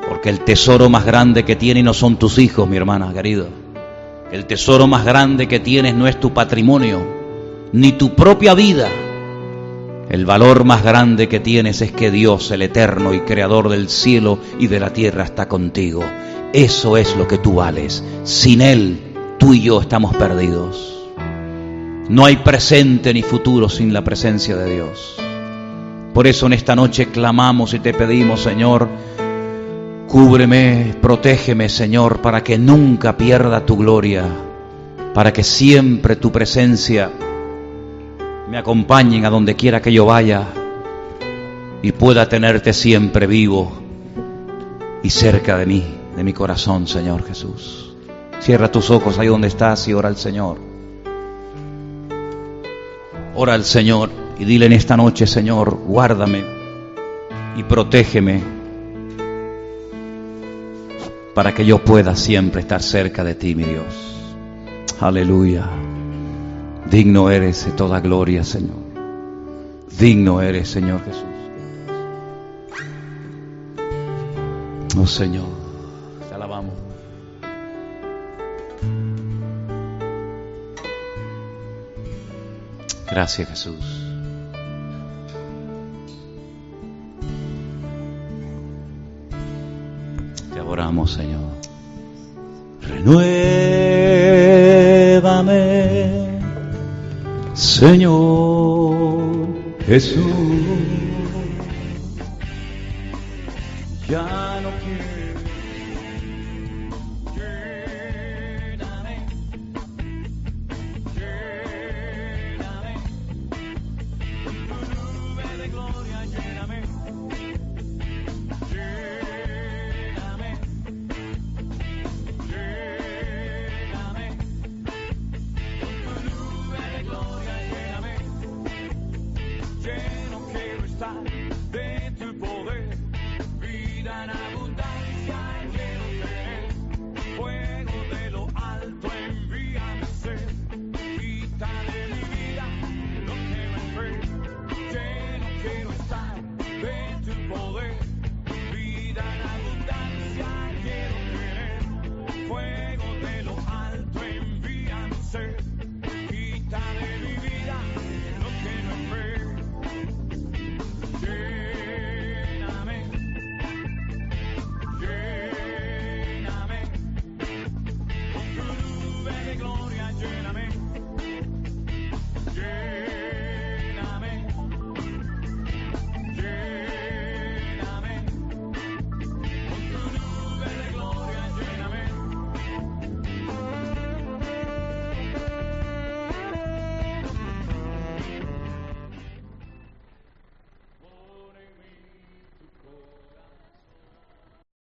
porque el tesoro más grande que tienes no son tus hijos, mi hermana querido. El tesoro más grande que tienes no es tu patrimonio, ni tu propia vida. El valor más grande que tienes es que Dios, el eterno y creador del cielo y de la tierra, está contigo. Eso es lo que tú vales. Sin Él, tú y yo estamos perdidos. No hay presente ni futuro sin la presencia de Dios. Por eso en esta noche clamamos y te pedimos, Señor, Cúbreme, protégeme, Señor, para que nunca pierda tu gloria, para que siempre tu presencia me acompañe a donde quiera que yo vaya y pueda tenerte siempre vivo y cerca de mí, de mi corazón, Señor Jesús. Cierra tus ojos ahí donde estás y ora al Señor. Ora al Señor y dile en esta noche, Señor, guárdame y protégeme para que yo pueda siempre estar cerca de ti, mi Dios. Aleluya. Digno eres de toda gloria, Señor. Digno eres, Señor Jesús. Oh Señor, Gracias Jesús. oramos, Señor. Renuévame, Señor Jesús.